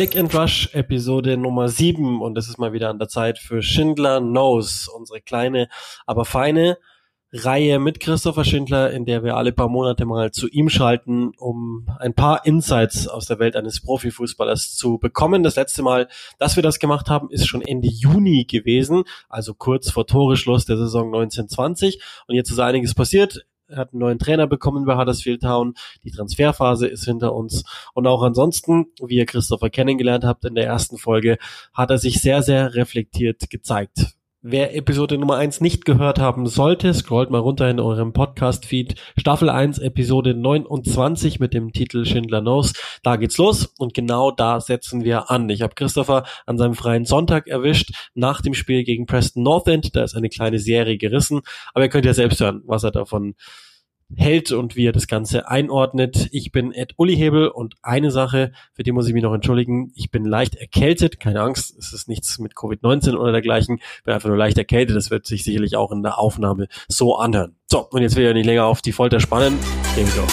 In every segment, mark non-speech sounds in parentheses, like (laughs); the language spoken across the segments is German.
Click and Rush Episode Nummer 7 und es ist mal wieder an der Zeit für Schindler Knows, unsere kleine, aber feine Reihe mit Christopher Schindler, in der wir alle paar Monate mal zu ihm schalten, um ein paar Insights aus der Welt eines Profifußballers zu bekommen. Das letzte Mal, dass wir das gemacht haben, ist schon Ende Juni gewesen, also kurz vor Toreschluss der Saison 1920. Und jetzt ist einiges passiert. Er hat einen neuen Trainer bekommen bei Huddersfield Town. Die Transferphase ist hinter uns. Und auch ansonsten, wie ihr Christopher kennengelernt habt in der ersten Folge, hat er sich sehr, sehr reflektiert gezeigt. Wer Episode Nummer 1 nicht gehört haben sollte, scrollt mal runter in eurem Podcast-Feed. Staffel 1, Episode 29 mit dem Titel Schindler Knows. Da geht's los und genau da setzen wir an. Ich habe Christopher an seinem freien Sonntag erwischt, nach dem Spiel gegen Preston North End. Da ist eine kleine Serie gerissen, aber ihr könnt ja selbst hören, was er davon hält und wie er das Ganze einordnet. Ich bin Ed Uli Hebel und eine Sache, für die muss ich mich noch entschuldigen, ich bin leicht erkältet, keine Angst, es ist nichts mit Covid-19 oder dergleichen, ich bin einfach nur leicht erkältet, das wird sich sicherlich auch in der Aufnahme so anhören. So, und jetzt will ich nicht länger auf die Folter spannen, we go.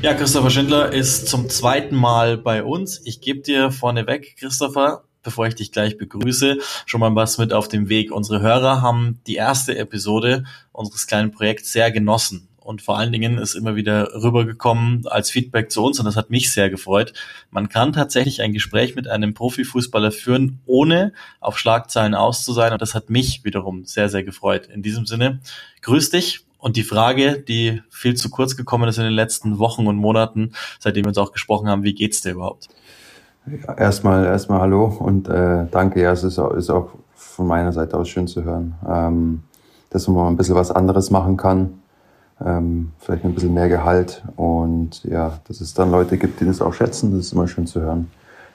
Ja, Christopher Schindler ist zum zweiten Mal bei uns. Ich gebe dir vorneweg, Christopher, bevor ich dich gleich begrüße, schon mal was mit auf dem Weg. Unsere Hörer haben die erste Episode unseres kleinen Projekts sehr genossen. Und vor allen Dingen ist immer wieder rübergekommen als Feedback zu uns und das hat mich sehr gefreut. Man kann tatsächlich ein Gespräch mit einem Profifußballer führen, ohne auf Schlagzeilen aus zu sein. Und das hat mich wiederum sehr, sehr gefreut. In diesem Sinne, grüß dich und die Frage, die viel zu kurz gekommen ist in den letzten Wochen und Monaten, seitdem wir uns auch gesprochen haben, wie geht's dir überhaupt? Erstmal, erstmal hallo und äh, danke. Ja, es ist auch, ist auch von meiner Seite aus schön zu hören, ähm, dass man mal ein bisschen was anderes machen kann, ähm, vielleicht ein bisschen mehr Gehalt und ja, dass es dann Leute gibt, die das auch schätzen. Das ist immer schön zu hören.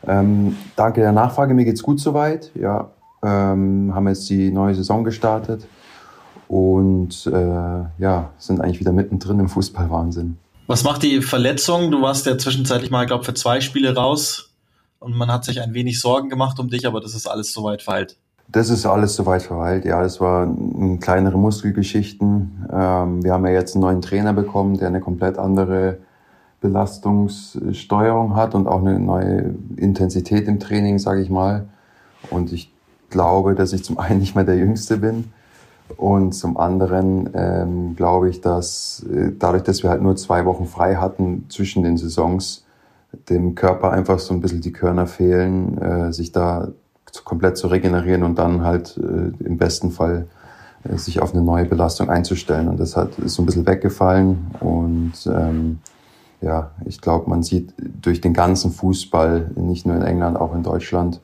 Ähm, danke der Nachfrage. Mir geht's gut soweit. Ja, ähm, haben jetzt die neue Saison gestartet und äh, ja, sind eigentlich wieder mittendrin im Fußballwahnsinn. Was macht die Verletzung? Du warst ja zwischenzeitlich mal, glaube für zwei Spiele raus und man hat sich ein wenig Sorgen gemacht um dich, aber das ist alles soweit verheilt. Das ist alles soweit verheilt, ja. Das waren kleinere Muskelgeschichten. Ähm, wir haben ja jetzt einen neuen Trainer bekommen, der eine komplett andere Belastungssteuerung hat und auch eine neue Intensität im Training, sage ich mal. Und ich glaube, dass ich zum einen nicht mehr der Jüngste bin und zum anderen ähm, glaube ich, dass äh, dadurch, dass wir halt nur zwei Wochen frei hatten zwischen den Saisons, dem Körper einfach so ein bisschen die Körner fehlen, äh, sich da komplett zu regenerieren und dann halt äh, im besten Fall äh, sich auf eine neue Belastung einzustellen. Und das hat, ist so ein bisschen weggefallen. Und ähm, ja, ich glaube, man sieht durch den ganzen Fußball, nicht nur in England, auch in Deutschland,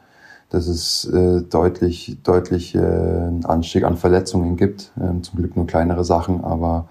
dass es äh, deutlich, deutlich äh, einen Anstieg an Verletzungen gibt. Ähm, zum Glück nur kleinere Sachen, aber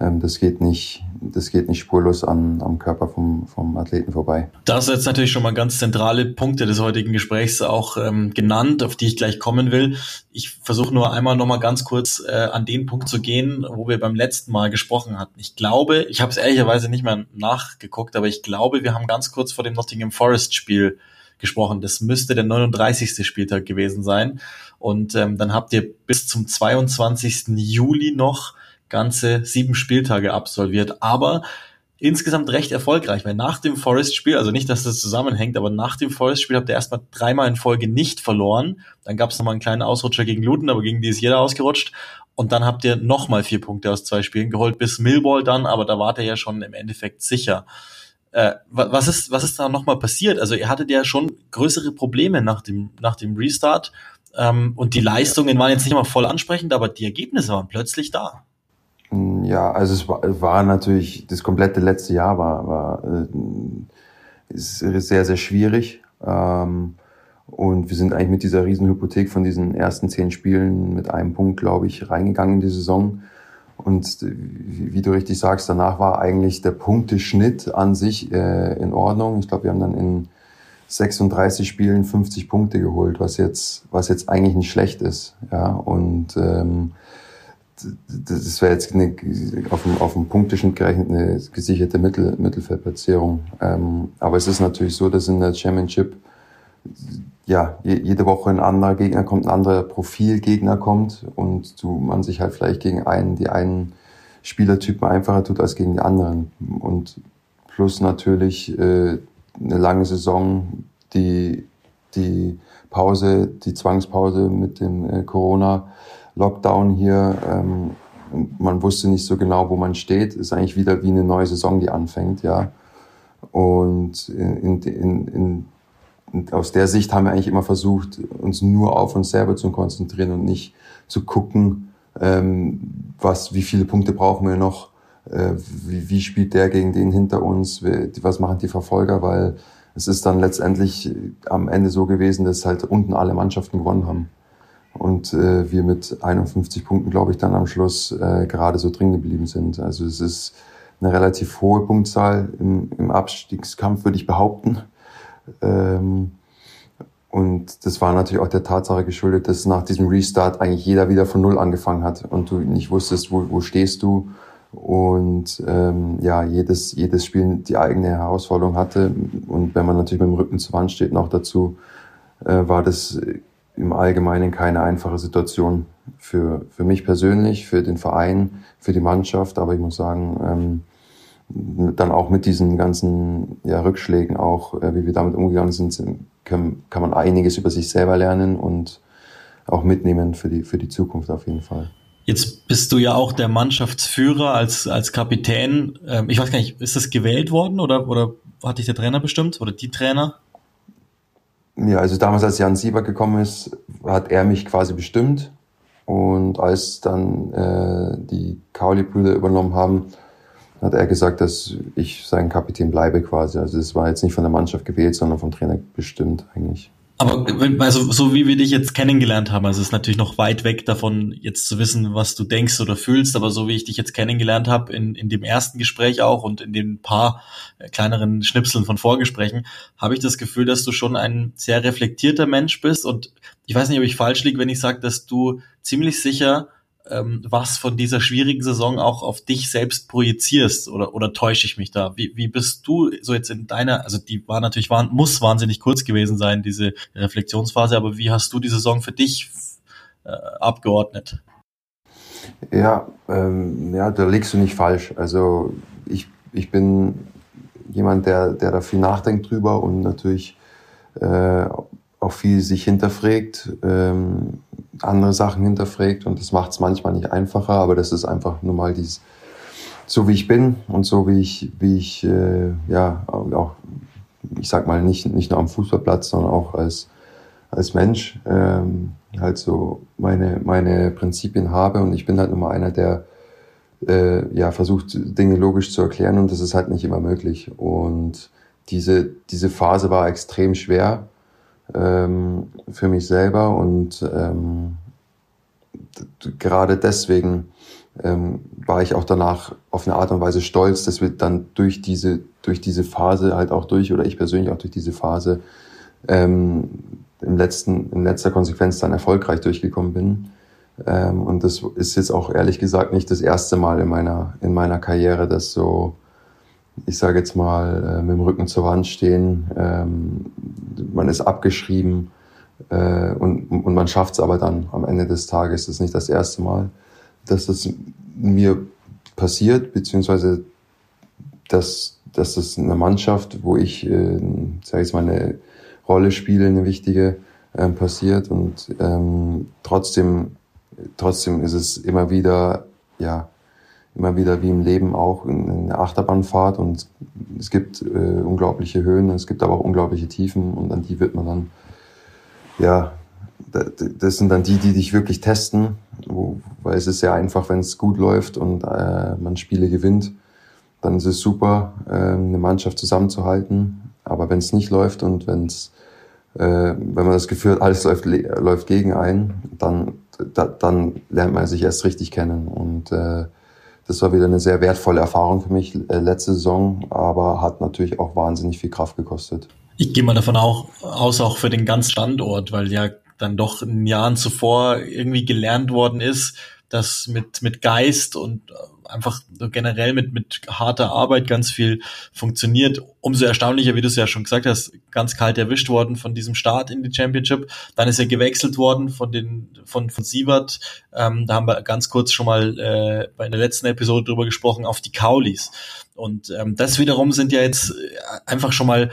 ähm, das geht nicht, das geht nicht spurlos an, am Körper vom, vom Athleten vorbei. Da hast jetzt natürlich schon mal ganz zentrale Punkte des heutigen Gesprächs auch ähm, genannt, auf die ich gleich kommen will. Ich versuche nur einmal noch mal ganz kurz äh, an den Punkt zu gehen, wo wir beim letzten Mal gesprochen hatten. Ich glaube, ich habe es ehrlicherweise nicht mehr nachgeguckt, aber ich glaube, wir haben ganz kurz vor dem Nottingham Forest Spiel gesprochen. Das müsste der 39. Spieltag gewesen sein. Und ähm, dann habt ihr bis zum 22. Juli noch ganze sieben Spieltage absolviert, aber insgesamt recht erfolgreich, weil nach dem Forest-Spiel, also nicht, dass das zusammenhängt, aber nach dem Forest-Spiel habt ihr erstmal dreimal in Folge nicht verloren. Dann gab es nochmal einen kleinen Ausrutscher gegen Luton, aber gegen die ist jeder ausgerutscht. Und dann habt ihr nochmal vier Punkte aus zwei Spielen geholt, bis Millwall dann, aber da wart ihr ja schon im Endeffekt sicher. Äh, was ist, was ist da nochmal passiert? Also ihr hattet ja schon größere Probleme nach dem, nach dem Restart. Ähm, und die Leistungen waren jetzt nicht mal voll ansprechend, aber die Ergebnisse waren plötzlich da. Mm, ja, also es war, war natürlich, das komplette letzte Jahr war, war äh, ist sehr, sehr schwierig. Ähm, und wir sind eigentlich mit dieser Riesenhypothek von diesen ersten zehn Spielen mit einem Punkt, glaube ich, reingegangen in die Saison. Und wie, wie du richtig sagst, danach war eigentlich der Punkteschnitt an sich äh, in Ordnung. Ich glaube, wir haben dann in 36 Spielen 50 Punkte geholt, was jetzt, was jetzt eigentlich nicht schlecht ist. Ja, und ähm, das wäre jetzt eine, auf dem, auf dem Punkteschnitt gerechnet eine gesicherte Mittel, Mittelfeldplatzierung. Ähm, aber es ist natürlich so, dass in der Championship ja jede Woche ein anderer Gegner kommt, ein anderer Profilgegner kommt und du, man sich halt vielleicht gegen einen, die einen Spielertypen einfacher tut als gegen die anderen. Und plus natürlich äh, eine lange Saison, die, die Pause, die Zwangspause mit dem äh, Corona-Lockdown hier. Ähm, man wusste nicht so genau, wo man steht. Ist eigentlich wieder wie eine neue Saison, die anfängt, ja. Und in, in, in, in, aus der Sicht haben wir eigentlich immer versucht, uns nur auf uns selber zu konzentrieren und nicht zu gucken, ähm, was, wie viele Punkte brauchen wir noch, äh, wie, wie spielt der gegen den hinter uns, was machen die Verfolger, weil es ist dann letztendlich am Ende so gewesen, dass halt unten alle Mannschaften gewonnen haben. Und äh, wir mit 51 Punkten, glaube ich, dann am Schluss äh, gerade so drin geblieben sind. Also es ist eine relativ hohe Punktzahl im, im Abstiegskampf, würde ich behaupten. Ähm, und das war natürlich auch der Tatsache geschuldet, dass nach diesem Restart eigentlich jeder wieder von Null angefangen hat und du nicht wusstest, wo, wo stehst du. Und ähm, ja, jedes, jedes Spiel die eigene Herausforderung hatte. Und wenn man natürlich mit dem Rücken zur Wand steht, noch dazu, äh, war das im Allgemeinen keine einfache Situation für, für mich persönlich, für den Verein, für die Mannschaft. Aber ich muss sagen, ähm, dann auch mit diesen ganzen ja, Rückschlägen auch, äh, wie wir damit umgegangen sind, kann, kann man einiges über sich selber lernen und auch mitnehmen für die, für die Zukunft auf jeden Fall. Jetzt bist du ja auch der Mannschaftsführer als, als Kapitän. Ähm, ich weiß gar nicht, ist das gewählt worden oder, oder hat dich der Trainer bestimmt oder die Trainer? Ja, also damals, als Jan Sieber gekommen ist, hat er mich quasi bestimmt. Und als dann äh, die Kauli-Brüder übernommen haben, hat er gesagt, dass ich sein Kapitän bleibe quasi. Also es war jetzt nicht von der Mannschaft gewählt, sondern vom Trainer bestimmt eigentlich. Aber also so wie wir dich jetzt kennengelernt haben, also es ist natürlich noch weit weg davon, jetzt zu wissen, was du denkst oder fühlst, aber so wie ich dich jetzt kennengelernt habe, in, in dem ersten Gespräch auch und in den paar äh, kleineren Schnipseln von Vorgesprächen, habe ich das Gefühl, dass du schon ein sehr reflektierter Mensch bist. Und ich weiß nicht, ob ich falsch liege, wenn ich sage, dass du ziemlich sicher ähm, was von dieser schwierigen Saison auch auf dich selbst projizierst oder, oder täusche ich mich da? Wie, wie bist du so jetzt in deiner, also die war natürlich, war, muss wahnsinnig kurz gewesen sein, diese Reflexionsphase, aber wie hast du die Saison für dich äh, abgeordnet? Ja, ähm, ja, da liegst du nicht falsch. Also ich, ich bin jemand, der, der da viel nachdenkt drüber und natürlich äh, auch viel sich hinterfragt, ähm, andere Sachen hinterfragt und das macht es manchmal nicht einfacher, aber das ist einfach nur mal dies, so wie ich bin und so wie ich, wie ich, äh, ja, auch, ich sag mal, nicht, nicht nur am Fußballplatz, sondern auch als, als Mensch, ähm, halt so meine, meine Prinzipien habe und ich bin halt immer einer, der, äh, ja, versucht, Dinge logisch zu erklären und das ist halt nicht immer möglich und diese, diese Phase war extrem schwer, ähm, für mich selber und ähm, gerade deswegen ähm, war ich auch danach auf eine Art und Weise stolz, dass wir dann durch diese durch diese Phase halt auch durch oder ich persönlich auch durch diese Phase ähm, im letzten in letzter Konsequenz dann erfolgreich durchgekommen bin. Ähm, und das ist jetzt auch ehrlich gesagt nicht das erste Mal in meiner in meiner Karriere, dass so ich sage jetzt mal, äh, mit dem Rücken zur Wand stehen. Ähm, man ist abgeschrieben äh, und, und man schafft es aber dann am Ende des Tages. Das ist nicht das erste Mal, dass das mir passiert, beziehungsweise dass, dass das in einer Mannschaft, wo ich, äh, sage ich mal, eine Rolle spiele, eine wichtige, äh, passiert. Und ähm, trotzdem, trotzdem ist es immer wieder, ja, immer wieder wie im Leben auch eine Achterbahnfahrt und es gibt äh, unglaubliche Höhen, es gibt aber auch unglaubliche Tiefen und an die wird man dann, ja, das sind dann die, die dich wirklich testen, wo, weil es ist sehr einfach, wenn es gut läuft und äh, man Spiele gewinnt, dann ist es super, äh, eine Mannschaft zusammenzuhalten. Aber wenn es nicht läuft und wenn es, äh, wenn man das Gefühl hat, alles läuft, läuft gegen einen, dann, da, dann lernt man sich erst richtig kennen und äh, das war wieder eine sehr wertvolle Erfahrung für mich äh, letzte Saison, aber hat natürlich auch wahnsinnig viel Kraft gekostet. Ich gehe mal davon auch, aus, auch für den ganzen Standort, weil ja dann doch in Jahren zuvor irgendwie gelernt worden ist, dass mit, mit Geist und einfach generell mit, mit harter Arbeit ganz viel funktioniert. Umso erstaunlicher, wie du es ja schon gesagt hast, ganz kalt erwischt worden von diesem Start in die Championship. Dann ist er gewechselt worden von den von, von Siebert. Ähm, da haben wir ganz kurz schon mal äh, bei der letzten Episode drüber gesprochen, auf die Kaulis. Und ähm, das wiederum sind ja jetzt äh, einfach schon mal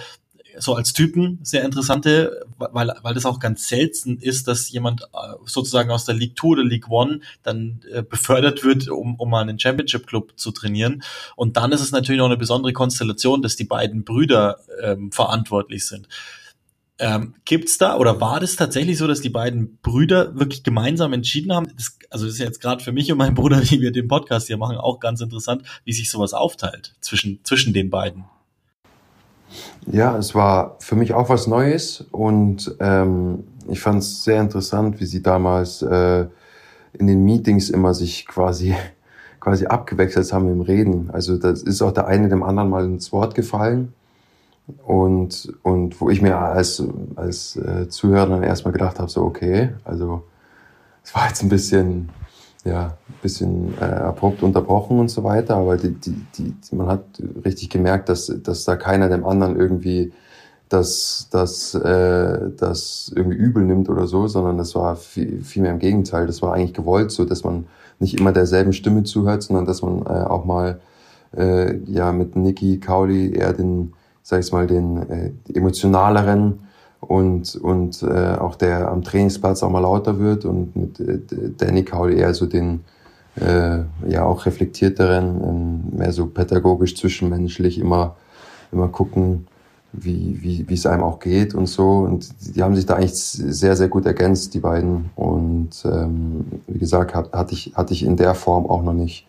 so als Typen sehr interessante, weil, weil das auch ganz selten ist, dass jemand äh, sozusagen aus der League 2 oder League 1 dann äh, befördert wird, um, um mal einen Championship Club zu trainieren. Und dann ist es natürlich noch eine besondere Konstellation, dass die beiden Brüder ähm, verantwortlich sind. Ähm, gibt's da oder war das tatsächlich so, dass die beiden Brüder wirklich gemeinsam entschieden haben? Das, also das ist jetzt gerade für mich und meinen Bruder, (laughs) wie wir den Podcast hier machen, auch ganz interessant, wie sich sowas aufteilt zwischen zwischen den beiden. Ja, es war für mich auch was Neues und ähm, ich fand es sehr interessant, wie sie damals äh, in den Meetings immer sich quasi (laughs) quasi abgewechselt haben im Reden. Also das ist auch der eine dem anderen mal ins Wort gefallen und und wo ich mir als als äh, Zuhörer dann erstmal gedacht habe, so okay, also es war jetzt ein bisschen ja, bisschen äh, abrupt unterbrochen und so weiter, aber die, die, die, man hat richtig gemerkt, dass, dass da keiner dem anderen irgendwie das, das, äh, das irgendwie übel nimmt oder so, sondern das war viel, viel mehr im Gegenteil. Das war eigentlich gewollt so, dass man nicht immer derselben Stimme zuhört, sondern dass man äh, auch mal äh, ja mit Nicky Kauli eher den, sag ich mal, den äh, emotionaleren und, und äh, auch der am Trainingsplatz auch mal lauter wird und mit äh, Danny Kaul eher so den äh, ja auch reflektierteren, ähm, mehr so pädagogisch zwischenmenschlich immer immer gucken, wie, wie, wie es einem auch geht und so. Und die haben sich da eigentlich sehr, sehr gut ergänzt, die beiden. Und ähm, wie gesagt, hat, hatte, ich, hatte ich in der Form auch noch nicht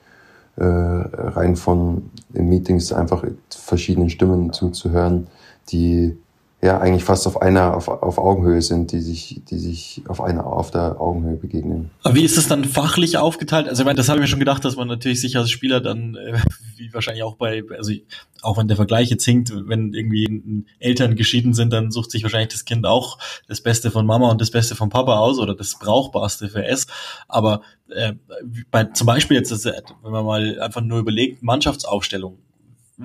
äh, rein von den Meetings einfach verschiedenen Stimmen zuzuhören, die ja eigentlich fast auf einer auf, auf Augenhöhe sind, die sich die sich auf einer auf der Augenhöhe begegnen. Aber wie ist es dann fachlich aufgeteilt? Also ich meine, das habe ich mir schon gedacht, dass man natürlich sich als Spieler dann äh, wie wahrscheinlich auch bei also auch wenn der Vergleich jetzt hinkt, wenn irgendwie Eltern geschieden sind, dann sucht sich wahrscheinlich das Kind auch das Beste von Mama und das Beste von Papa aus oder das brauchbarste für es. Aber äh, bei, zum Beispiel jetzt, wenn man mal einfach nur überlegt, Mannschaftsaufstellung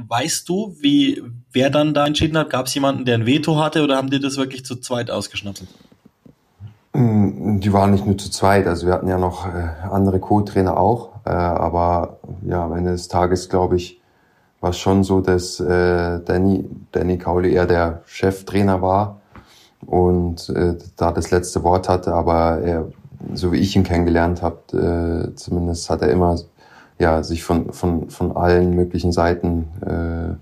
Weißt du, wie wer dann da entschieden hat? Gab es jemanden, der ein Veto hatte oder haben die das wirklich zu zweit ausgeschnappt? Mm, die waren nicht nur zu zweit, also wir hatten ja noch äh, andere Co-Trainer auch, äh, aber ja, am Ende des Tages glaube ich, war es schon so, dass äh, Danny, Danny Kauli eher der Cheftrainer war und da das letzte Wort hatte, aber er, so wie ich ihn kennengelernt habe, zumindest hat er immer ja, sich von, von, von allen möglichen Seiten äh,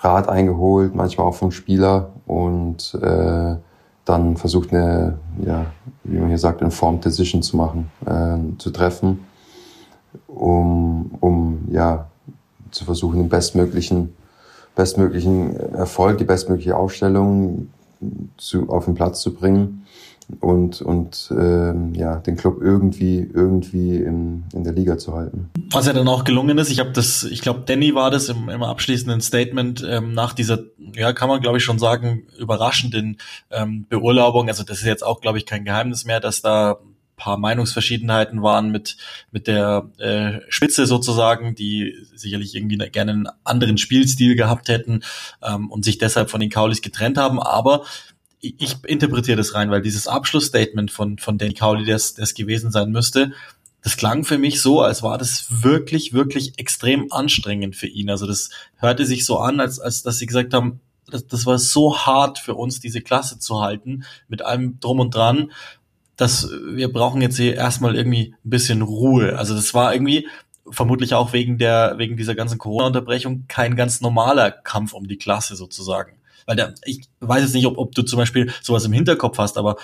Rat eingeholt, manchmal auch vom Spieler und äh, dann versucht eine, ja, wie man hier sagt, informed Decision zu machen, äh, zu treffen, um, um ja, zu versuchen, den bestmöglichen, bestmöglichen Erfolg, die bestmögliche Aufstellung zu, auf den Platz zu bringen und, und ähm, ja, den Club irgendwie, irgendwie in, in der Liga zu halten. Was ja dann auch gelungen ist, ich habe das, ich glaube, Danny war das im, im abschließenden Statement ähm, nach dieser, ja, kann man glaube ich schon sagen, überraschenden ähm, Beurlaubung. Also das ist jetzt auch, glaube ich, kein Geheimnis mehr, dass da paar Meinungsverschiedenheiten waren mit mit der äh, Spitze sozusagen, die sicherlich irgendwie gerne einen anderen Spielstil gehabt hätten ähm, und sich deshalb von den Kaulis getrennt haben. Aber ich interpretiere das rein, weil dieses Abschlussstatement von, von Dan Cowley, das, das gewesen sein müsste, das klang für mich so, als war das wirklich, wirklich extrem anstrengend für ihn. Also das hörte sich so an, als, als dass sie gesagt haben, das, das war so hart für uns, diese Klasse zu halten, mit allem drum und dran, dass wir brauchen jetzt hier erstmal irgendwie ein bisschen Ruhe. Also das war irgendwie vermutlich auch wegen der, wegen dieser ganzen Corona-Unterbrechung kein ganz normaler Kampf um die Klasse sozusagen weil der, ich weiß jetzt nicht, ob, ob du zum Beispiel sowas im Hinterkopf hast, aber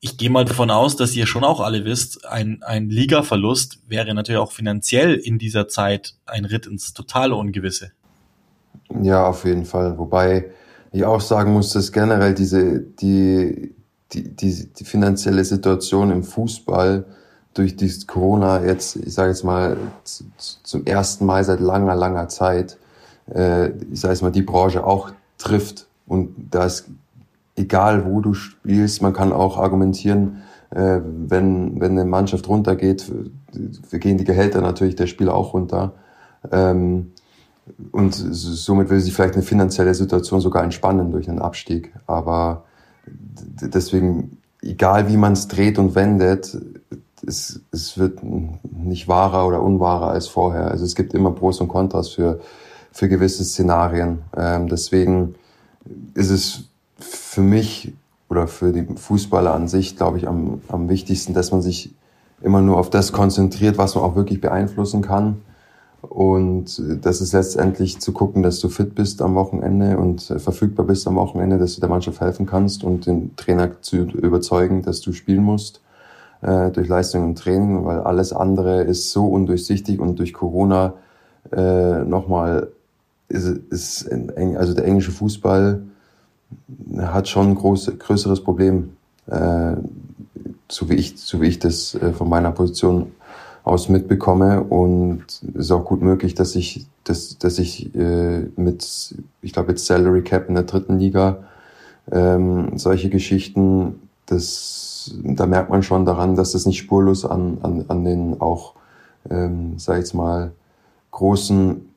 ich gehe mal davon aus, dass ihr schon auch alle wisst, ein, ein Liga-Verlust wäre natürlich auch finanziell in dieser Zeit ein Ritt ins totale Ungewisse. Ja, auf jeden Fall. Wobei ich auch sagen muss, dass generell diese, die, die, die, die finanzielle Situation im Fußball durch dieses Corona jetzt, ich sage jetzt mal, zum ersten Mal seit langer, langer Zeit, äh, ich sage jetzt mal, die Branche auch trifft. Und da ist egal, wo du spielst, man kann auch argumentieren, Äh, wenn, wenn eine Mannschaft runtergeht, gehen die Gehälter natürlich der Spieler auch runter. Ähm, und somit will sich vielleicht eine finanzielle Situation sogar entspannen durch einen Abstieg. Aber deswegen, egal wie man es dreht und wendet, es, es wird nicht wahrer oder unwahrer als vorher. Also es gibt immer Pros und Kontras für, für gewisse Szenarien. Ähm, deswegen ist es für mich oder für die Fußballer an sich, glaube ich, am, am wichtigsten, dass man sich immer nur auf das konzentriert, was man auch wirklich beeinflussen kann. Und das ist letztendlich zu gucken, dass du fit bist am Wochenende und verfügbar bist am Wochenende, dass du der Mannschaft helfen kannst und den Trainer zu überzeugen, dass du spielen musst äh, durch Leistung und Training, weil alles andere ist so undurchsichtig und durch Corona äh, nochmal ist, ist also der englische Fußball hat schon ein groß, größeres Problem, äh, so wie ich, so wie ich das äh, von meiner Position aus mitbekomme. Und es ist auch gut möglich, dass ich, dass, dass ich äh, mit, ich glaube jetzt Salary Cap in der dritten Liga ähm, solche Geschichten, das da merkt man schon daran, dass das nicht spurlos an, an, an den auch, ähm, sag ich jetzt mal, großen,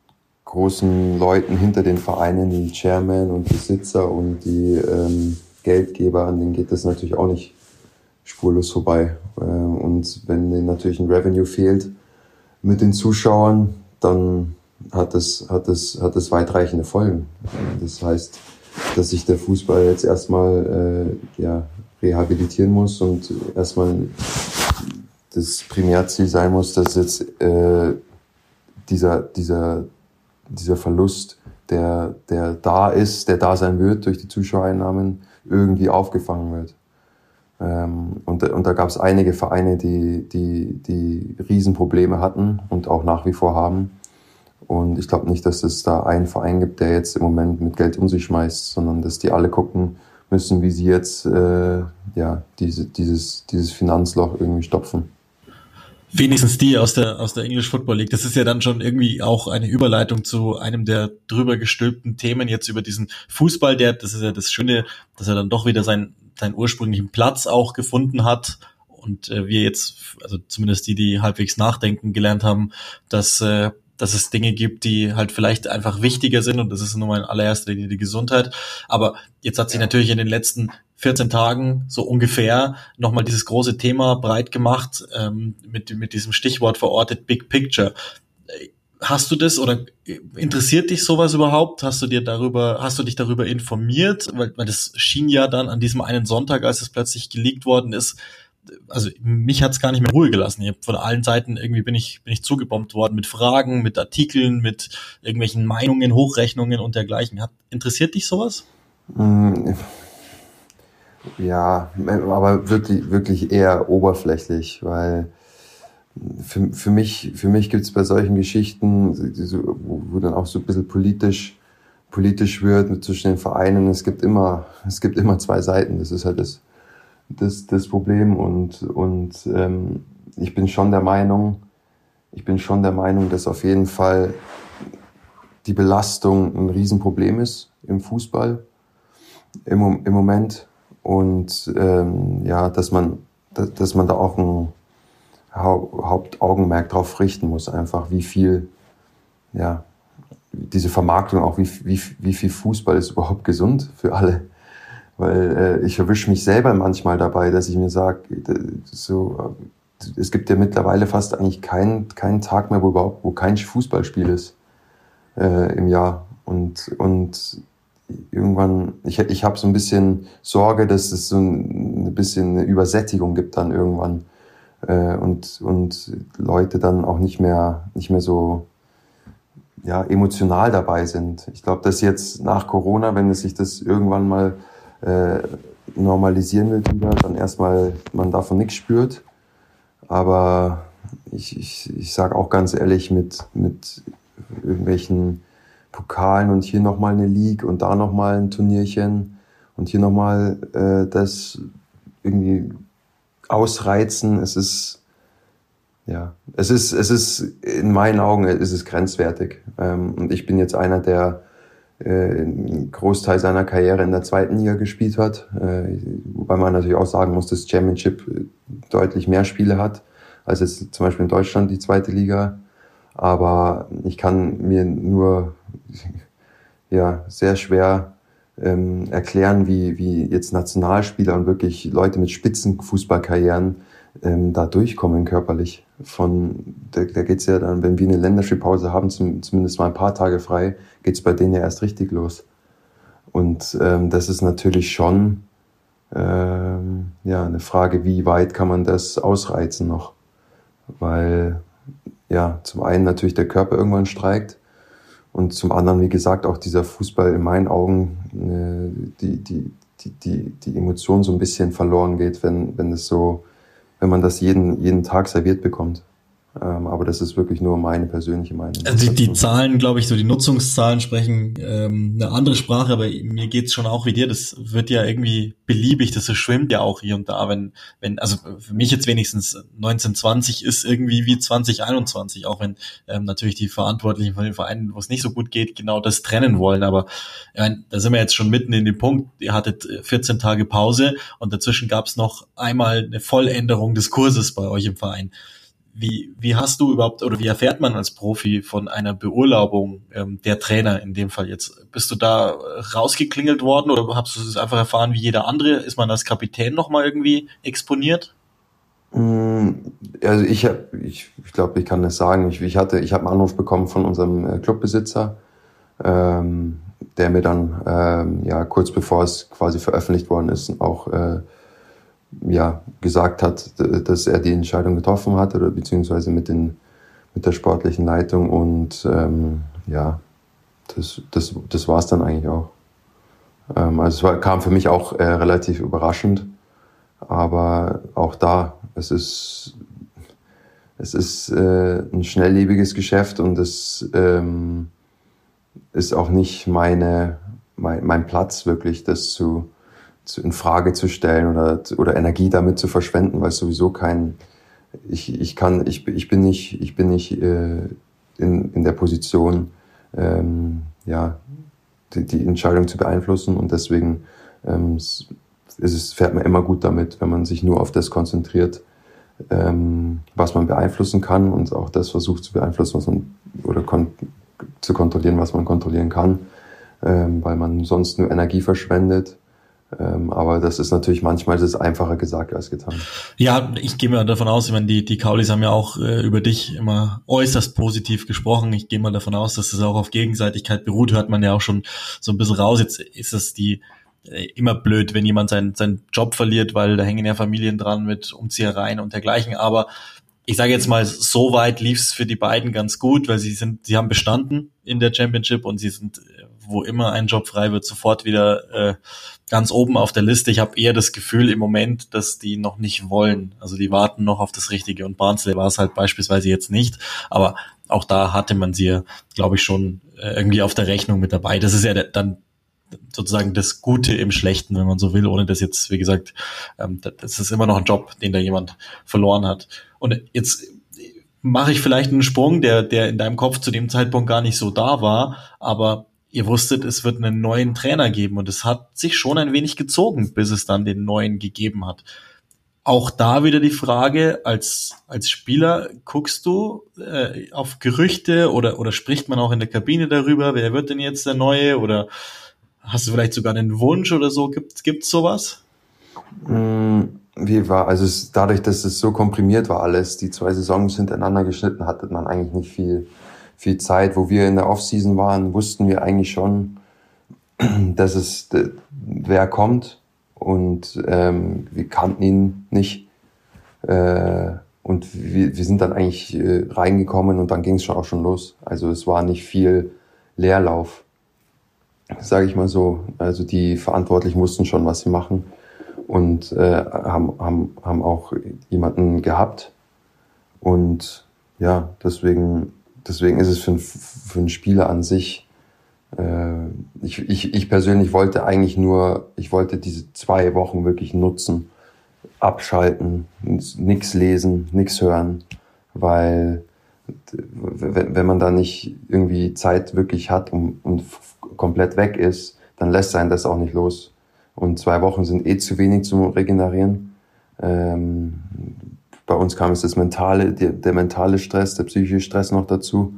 großen Leuten hinter den Vereinen, die Chairman und Besitzer und die ähm, Geldgeber, an denen geht das natürlich auch nicht spurlos vorbei. Äh, und wenn denen natürlich ein Revenue fehlt mit den Zuschauern, dann hat das, hat das, hat das weitreichende Folgen. Das heißt, dass sich der Fußball jetzt erstmal äh, ja, rehabilitieren muss und erstmal das Primärziel sein muss, dass jetzt äh, dieser, dieser, dieser Verlust, der, der da ist, der da sein wird durch die Zuschauereinnahmen, irgendwie aufgefangen wird. Ähm, und, und da gab es einige Vereine, die, die, die Riesenprobleme hatten und auch nach wie vor haben. Und ich glaube nicht, dass es da einen Verein gibt, der jetzt im Moment mit Geld um sich schmeißt, sondern dass die alle gucken, müssen, wie sie jetzt äh, ja, diese, dieses, dieses Finanzloch irgendwie stopfen. Wenigstens die aus der, aus der English Football League. Das ist ja dann schon irgendwie auch eine Überleitung zu einem der drüber gestülpten Themen jetzt über diesen Fußball, der, das ist ja das Schöne, dass er dann doch wieder seinen, seinen ursprünglichen Platz auch gefunden hat. Und äh, wir jetzt, also zumindest die, die halbwegs nachdenken gelernt haben, dass äh, dass es Dinge gibt, die halt vielleicht einfach wichtiger sind und das ist nun mal in allererster Linie die Gesundheit. Aber jetzt hat sich natürlich in den letzten 14 Tagen so ungefähr nochmal dieses große Thema breit gemacht ähm, mit, mit diesem Stichwort verortet Big Picture. Hast du das oder interessiert dich sowas überhaupt? Hast du dir darüber, hast du dich darüber informiert? Weil, weil das schien ja dann an diesem einen Sonntag, als es plötzlich geleakt worden ist, also mich hat's gar nicht mehr Ruhe gelassen. Ich von allen Seiten irgendwie bin ich, bin ich zugebombt worden mit Fragen, mit Artikeln, mit irgendwelchen Meinungen, Hochrechnungen und dergleichen. Hat, interessiert dich sowas? Mm, ja, aber wirklich, wirklich eher oberflächlich, weil für, für mich, für mich gibt's bei solchen Geschichten, wo, dann auch so ein bisschen politisch, politisch wird zwischen den Vereinen, es gibt immer, es gibt immer zwei Seiten. Das ist halt das, das, das Problem und, und ähm, ich bin schon der Meinung, ich bin schon der Meinung, dass auf jeden Fall die Belastung ein Riesenproblem ist im Fußball im, im Moment und ähm, ja, dass man, dass, man da auch ein Hauptaugenmerk drauf richten muss, einfach wie viel, ja, diese Vermarktung auch, wie, wie, wie viel Fußball ist überhaupt gesund für alle weil äh, ich erwische mich selber manchmal dabei, dass ich mir sage, so, es gibt ja mittlerweile fast eigentlich keinen keinen Tag mehr, wo überhaupt, wo kein Fußballspiel ist äh, im Jahr. Und, und irgendwann, ich, ich habe so ein bisschen Sorge, dass es so ein, ein bisschen eine Übersättigung gibt dann irgendwann. Äh, und, und Leute dann auch nicht mehr, nicht mehr so ja, emotional dabei sind. Ich glaube, dass jetzt nach Corona, wenn es sich das irgendwann mal äh, normalisieren wird wieder, dann erstmal man davon nichts spürt. Aber ich, ich, ich sage auch ganz ehrlich, mit, mit irgendwelchen Pokalen und hier nochmal eine League und da nochmal ein Turnierchen und hier nochmal äh, das irgendwie ausreizen. Es ist, ja, es ist, es ist, in meinen Augen ist es grenzwertig. Ähm, und ich bin jetzt einer, der äh, einen Großteil seiner Karriere in der zweiten Liga gespielt hat, äh, wobei man natürlich auch sagen muss, dass Championship deutlich mehr Spiele hat als jetzt zum Beispiel in Deutschland die zweite Liga. Aber ich kann mir nur ja sehr schwer ähm, erklären, wie, wie jetzt Nationalspieler und wirklich Leute mit Spitzenfußballkarrieren ähm, da durchkommen körperlich. Von da, da geht's ja dann, wenn wir eine Länderspielpause haben, zum, zumindest mal ein paar Tage frei, geht's bei denen ja erst richtig los. Und ähm, das ist natürlich schon ähm, ja eine Frage, wie weit kann man das ausreizen noch? Weil ja zum einen natürlich der Körper irgendwann streikt und zum anderen, wie gesagt, auch dieser Fußball in meinen Augen äh, die, die, die, die, die Emotion so ein bisschen verloren geht, wenn, wenn es so, wenn man das jeden, jeden Tag serviert bekommt. Ähm, aber das ist wirklich nur meine persönliche Meinung. Also die, die Zahlen, glaube ich, so die Nutzungszahlen sprechen ähm, eine andere Sprache, aber mir geht's schon auch wie dir. Das wird ja irgendwie beliebig, das schwimmt ja auch hier und da. Wenn, wenn, also für mich jetzt wenigstens 1920 ist irgendwie wie 2021, auch wenn ähm, natürlich die Verantwortlichen von den Vereinen, wo es nicht so gut geht, genau das trennen wollen. Aber ja, da sind wir jetzt schon mitten in dem Punkt. Ihr hattet 14 Tage Pause und dazwischen gab's noch einmal eine Volländerung des Kurses bei euch im Verein. Wie, wie hast du überhaupt oder wie erfährt man als Profi von einer Beurlaubung ähm, der Trainer in dem Fall jetzt? Bist du da rausgeklingelt worden oder hast du es einfach erfahren wie jeder andere? Ist man als Kapitän nochmal irgendwie exponiert? Mm, also ich habe, ich, ich glaube, ich kann das sagen. Ich, ich hatte, ich habe einen Anruf bekommen von unserem äh, Clubbesitzer, ähm, der mir dann ähm, ja kurz bevor es quasi veröffentlicht worden ist auch äh, ja, gesagt hat, dass er die Entscheidung getroffen hat oder beziehungsweise mit, den, mit der sportlichen Leitung und ähm, ja, das, das, das war es dann eigentlich auch. Ähm, also es war, kam für mich auch äh, relativ überraschend, aber auch da, es ist, es ist äh, ein schnelllebiges Geschäft und es ähm, ist auch nicht meine, mein, mein Platz wirklich, das zu, zu, in Frage zu stellen oder, oder Energie damit zu verschwenden, weil es sowieso kein, ich, ich kann, ich, ich bin nicht, ich bin nicht äh, in, in der Position, ähm, ja, die, die Entscheidung zu beeinflussen und deswegen ähm, ist es, fährt man immer gut damit, wenn man sich nur auf das konzentriert, ähm, was man beeinflussen kann und auch das versucht zu beeinflussen, was man, oder kon zu kontrollieren, was man kontrollieren kann, ähm, weil man sonst nur Energie verschwendet aber das ist natürlich manchmal das einfacher gesagt als getan. Ja, ich gehe mal davon aus, ich meine, die, die Kaulis haben ja auch äh, über dich immer äußerst positiv gesprochen. Ich gehe mal davon aus, dass das auch auf Gegenseitigkeit beruht, hört man ja auch schon so ein bisschen raus. Jetzt ist es die äh, immer blöd, wenn jemand seinen, seinen Job verliert, weil da hängen ja Familien dran mit Umziehereien und dergleichen. Aber ich sage jetzt mal, so weit lief es für die beiden ganz gut, weil sie sind, sie haben bestanden in der Championship und sie sind, äh, wo immer ein Job frei wird, sofort wieder äh, ganz oben auf der Liste. Ich habe eher das Gefühl im Moment, dass die noch nicht wollen. Also die warten noch auf das Richtige. Und Barnsley war es halt beispielsweise jetzt nicht. Aber auch da hatte man sie, glaube ich, schon äh, irgendwie auf der Rechnung mit dabei. Das ist ja dann sozusagen das Gute im Schlechten, wenn man so will, ohne dass jetzt, wie gesagt, ähm, das ist immer noch ein Job, den da jemand verloren hat. Und jetzt mache ich vielleicht einen Sprung, der, der in deinem Kopf zu dem Zeitpunkt gar nicht so da war, aber ihr wusstet, es wird einen neuen Trainer geben und es hat sich schon ein wenig gezogen, bis es dann den neuen gegeben hat. Auch da wieder die Frage, als, als Spieler guckst du äh, auf Gerüchte oder, oder spricht man auch in der Kabine darüber, wer wird denn jetzt der Neue oder hast du vielleicht sogar einen Wunsch oder so? Gibt gibt's sowas? Mm, wie war, also es, dadurch, dass es so komprimiert war alles, die zwei Saisons hintereinander geschnitten, hatte man eigentlich nicht viel viel Zeit, wo wir in der Offseason waren, wussten wir eigentlich schon, (clears throat) dass es wer kommt und ähm, wir kannten ihn nicht. Äh, und wir, wir sind dann eigentlich äh, reingekommen und dann ging es schon auch schon los. Also es war nicht viel Leerlauf, sage ich mal so. Also die Verantwortlichen wussten schon, was sie machen und äh, haben, haben, haben auch jemanden gehabt. Und ja, deswegen deswegen ist es für, für einen Spieler an sich, äh, ich, ich, ich persönlich wollte eigentlich nur, ich wollte diese zwei Wochen wirklich nutzen, abschalten, nichts lesen, nichts hören, weil wenn man da nicht irgendwie Zeit wirklich hat, um, um komplett weg ist, dann lässt sein das auch nicht los. Und zwei Wochen sind eh zu wenig zum Regenerieren. Ähm, bei uns kam es das mentale, der, der, mentale Stress, der psychische Stress noch dazu.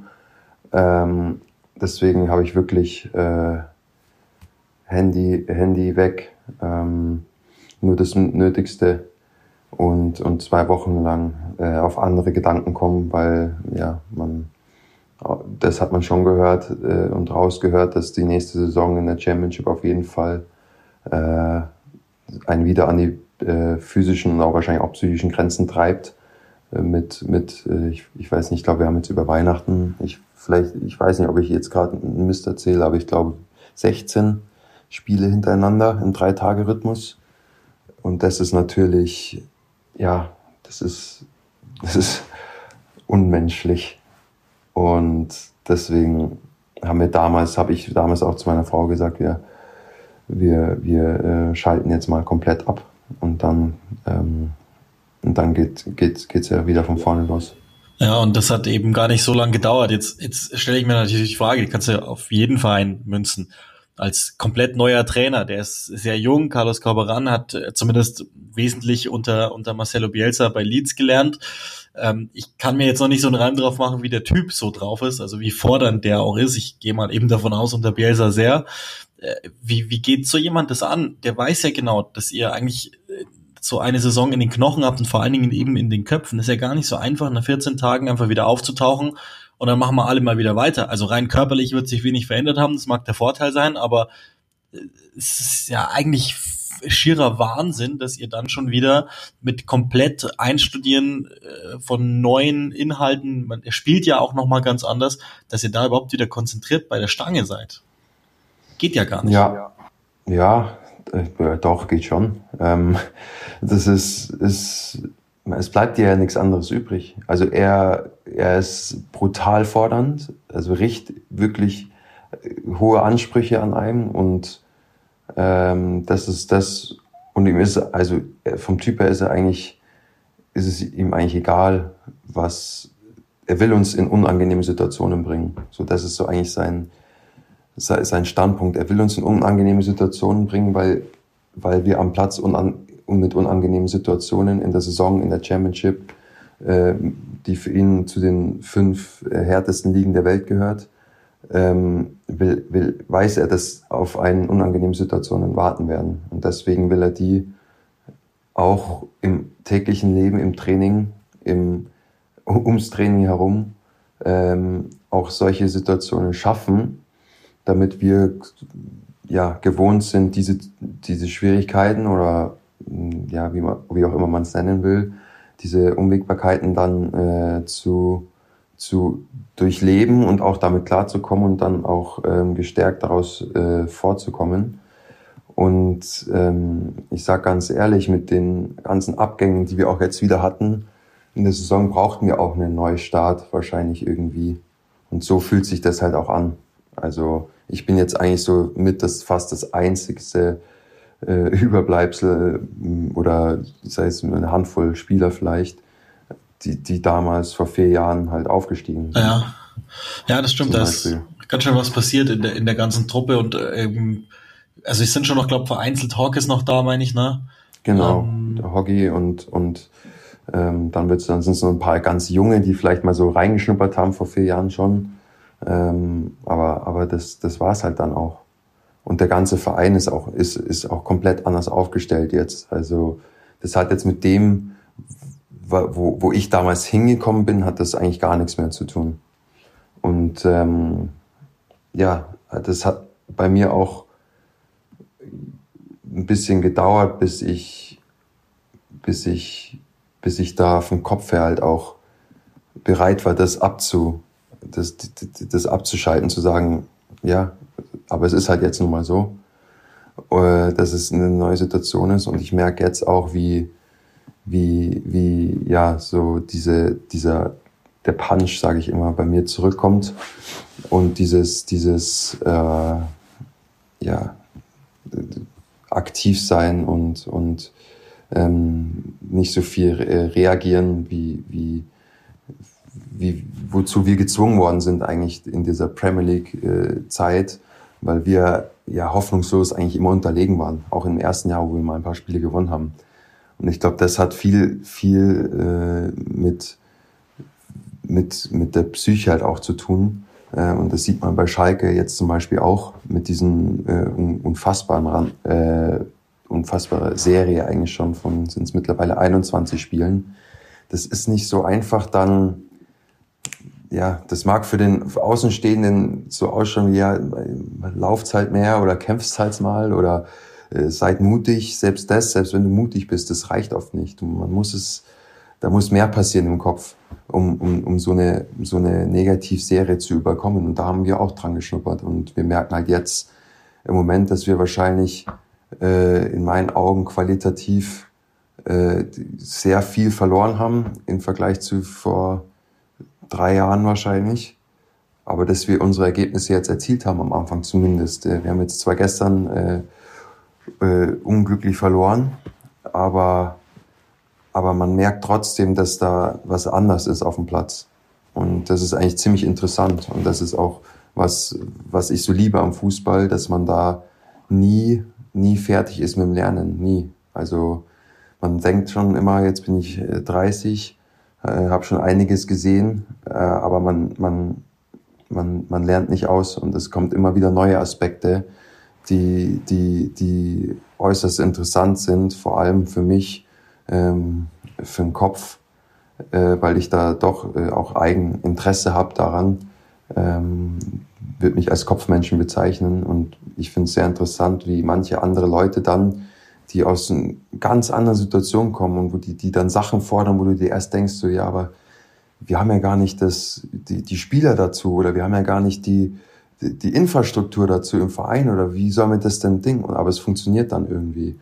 Ähm, deswegen habe ich wirklich äh, Handy, Handy weg, ähm, nur das Nötigste und, und zwei Wochen lang äh, auf andere Gedanken kommen, weil ja, man das hat man schon gehört äh, und rausgehört, dass die nächste Saison in der Championship auf jeden Fall äh, einen wieder an die äh, physischen und auch wahrscheinlich auch psychischen Grenzen treibt. Äh, mit, mit äh, ich, ich weiß nicht, ich glaube, wir haben jetzt über Weihnachten, ich vielleicht, ich weiß nicht, ob ich jetzt gerade einen Mist erzähle, aber ich glaube 16 Spiele hintereinander im Drei-Tage-Rhythmus. Und das ist natürlich, ja, das ist, (laughs) das ist unmenschlich. Und deswegen haben wir damals, habe ich damals auch zu meiner Frau gesagt, wir, wir, wir äh, schalten jetzt mal komplett ab und dann, ähm, und dann geht geht geht's ja wieder von vorne los. Ja, und das hat eben gar nicht so lange gedauert. Jetzt, jetzt stelle ich mir natürlich die Frage, die kannst du auf jeden Verein münzen. Als komplett neuer Trainer, der ist sehr jung, Carlos Corberan hat äh, zumindest wesentlich unter, unter Marcelo Bielsa bei Leeds gelernt. Ähm, ich kann mir jetzt noch nicht so einen Reim drauf machen, wie der Typ so drauf ist, also wie fordernd der auch ist. Ich gehe mal eben davon aus, unter Bielsa sehr. Äh, wie, wie geht so jemand das an? Der weiß ja genau, dass ihr eigentlich äh, so eine Saison in den Knochen habt und vor allen Dingen eben in den Köpfen. Das ist ja gar nicht so einfach, nach 14 Tagen einfach wieder aufzutauchen und dann machen wir alle mal wieder weiter. Also rein körperlich wird sich wenig verändert haben, das mag der Vorteil sein, aber es ist ja eigentlich schierer Wahnsinn, dass ihr dann schon wieder mit komplett Einstudieren äh, von neuen Inhalten, man, spielt ja auch nochmal ganz anders, dass ihr da überhaupt wieder konzentriert bei der Stange seid. Geht ja gar nicht. Ja, ja, äh, doch, geht schon. Ähm, das ist, ist, es bleibt dir ja nichts anderes übrig. Also er, er ist brutal fordernd, also richt wirklich äh, hohe Ansprüche an einem und ähm, das ist das, und ihm ist, also äh, vom Typ her ist er eigentlich, ist es ihm eigentlich egal, was, er will uns in unangenehme Situationen bringen. So, das ist so eigentlich sein, sein Standpunkt. Er will uns in unangenehme Situationen bringen, weil, weil wir am Platz unan, mit unangenehmen Situationen in der Saison, in der Championship, äh, die für ihn zu den fünf äh, härtesten Ligen der Welt gehört, ähm, will, will, weiß er, dass auf einen unangenehmen Situationen warten werden. Und deswegen will er die auch im täglichen Leben, im Training, im, ums Training herum, ähm, auch solche Situationen schaffen, damit wir ja gewohnt sind, diese, diese Schwierigkeiten oder ja, wie, man, wie auch immer man es nennen will, diese Unwägbarkeiten dann äh, zu zu durchleben und auch damit klarzukommen und dann auch ähm, gestärkt daraus äh, vorzukommen. Und ähm, ich sage ganz ehrlich, mit den ganzen Abgängen, die wir auch jetzt wieder hatten, in der Saison brauchten wir auch einen Neustart wahrscheinlich irgendwie. Und so fühlt sich das halt auch an. Also ich bin jetzt eigentlich so mit das fast das einzigste äh, (laughs) Überbleibsel äh, oder sei es eine Handvoll Spieler vielleicht, die, die damals vor vier Jahren halt aufgestiegen sind. Ja, ja das stimmt. Da ist ganz schön was passiert in der, in der ganzen Truppe und ähm, also es sind schon noch, glaube vereinzelt Hawkes noch da, meine ich, ne? Genau, ähm, Hoggy und, und ähm, dann wird's, dann sind es noch ein paar ganz junge, die vielleicht mal so reingeschnuppert haben vor vier Jahren schon. Ähm, aber aber das, das war's halt dann auch. Und der ganze Verein ist auch, ist, ist auch komplett anders aufgestellt jetzt. Also das hat jetzt mit dem, wo, wo ich damals hingekommen bin, hat das eigentlich gar nichts mehr zu tun. Und ähm, ja, das hat bei mir auch ein bisschen gedauert, bis ich, bis ich, bis ich da vom Kopf her halt auch bereit war, das abzu, das, das abzuschalten, zu sagen, ja, aber es ist halt jetzt nun mal so, äh, dass es eine neue Situation ist. Und ich merke jetzt auch, wie, wie, wie ja, so diese, dieser, der Punch, sage ich immer, bei mir zurückkommt. Und dieses, dieses, äh, ja, aktiv sein und, und ähm, nicht so viel re reagieren, wie, wie, wie, wozu wir gezwungen worden sind eigentlich in dieser Premier League äh, weil wir ja hoffnungslos eigentlich immer unterlegen waren, auch im ersten Jahr, wo wir mal ein paar Spiele gewonnen haben. Und ich glaube, das hat viel, viel äh, mit, mit, mit der Psyche halt auch zu tun. Äh, und das sieht man bei Schalke jetzt zum Beispiel auch mit diesen äh, unfassbaren, äh, unfassbare Serie eigentlich schon von, sind es mittlerweile 21 Spielen. Das ist nicht so einfach dann, ja, das mag für den Außenstehenden so ausschauen wie, ja, lauft halt mehr oder kämpft halt mal oder äh, seid mutig. Selbst das, selbst wenn du mutig bist, das reicht oft nicht. Und man muss es, da muss mehr passieren im Kopf, um, um, um so eine, so eine Negativserie zu überkommen. Und da haben wir auch dran geschnuppert. Und wir merken halt jetzt im Moment, dass wir wahrscheinlich äh, in meinen Augen qualitativ äh, sehr viel verloren haben im Vergleich zu vor drei Jahren wahrscheinlich. Aber dass wir unsere Ergebnisse jetzt erzielt haben, am Anfang zumindest. Äh, wir haben jetzt zwar gestern äh, äh, unglücklich verloren, aber, aber man merkt trotzdem, dass da was anders ist auf dem Platz. Und das ist eigentlich ziemlich interessant. Und das ist auch was, was ich so liebe am Fußball, dass man da nie, nie fertig ist mit dem Lernen. Nie. Also man denkt schon immer, jetzt bin ich 30, äh, habe schon einiges gesehen, äh, aber man, man, man, man lernt nicht aus und es kommt immer wieder neue Aspekte, die, die, die äußerst interessant sind, vor allem für mich, ähm, für den Kopf, äh, weil ich da doch äh, auch Eigeninteresse habe daran, ähm, würde mich als Kopfmenschen bezeichnen und ich finde es sehr interessant, wie manche andere Leute dann, die aus einer ganz anderen Situation kommen und wo die, die dann Sachen fordern, wo du dir erst denkst, so ja, aber wir haben ja gar nicht das, die, die Spieler dazu oder wir haben ja gar nicht die, die, Infrastruktur dazu im Verein oder wie soll man das denn Ding? Aber es funktioniert dann irgendwie.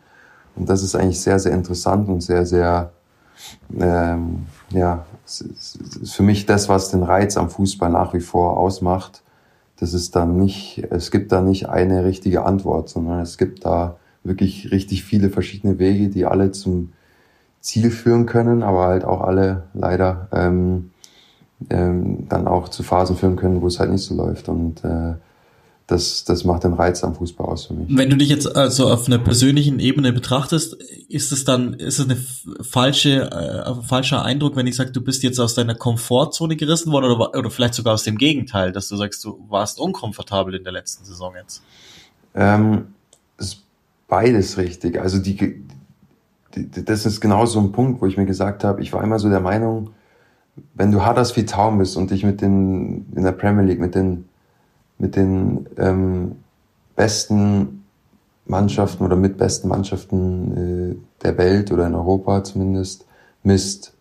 Und das ist eigentlich sehr, sehr interessant und sehr, sehr, ähm, ja, ist für mich das, was den Reiz am Fußball nach wie vor ausmacht. Das ist dann nicht, es gibt da nicht eine richtige Antwort, sondern es gibt da wirklich richtig viele verschiedene Wege, die alle zum Ziel führen können, aber halt auch alle leider ähm, ähm, dann auch zu Phasen führen können, wo es halt nicht so läuft. Und äh, das, das macht den Reiz am Fußball aus für mich. Wenn du dich jetzt also auf einer persönlichen Ebene betrachtest, ist es dann, ist es eine falsche, äh, ein falscher Eindruck, wenn ich sage, du bist jetzt aus deiner Komfortzone gerissen worden oder, oder vielleicht sogar aus dem Gegenteil, dass du sagst, du warst unkomfortabel in der letzten Saison jetzt? Ähm, ist beides richtig. Also die, die, das ist genau so ein Punkt, wo ich mir gesagt habe, ich war immer so der Meinung, wenn du Huddersfield Town bist und dich mit den, in der Premier League, mit den, mit den ähm, besten Mannschaften oder mit besten Mannschaften äh, der Welt oder in Europa zumindest misst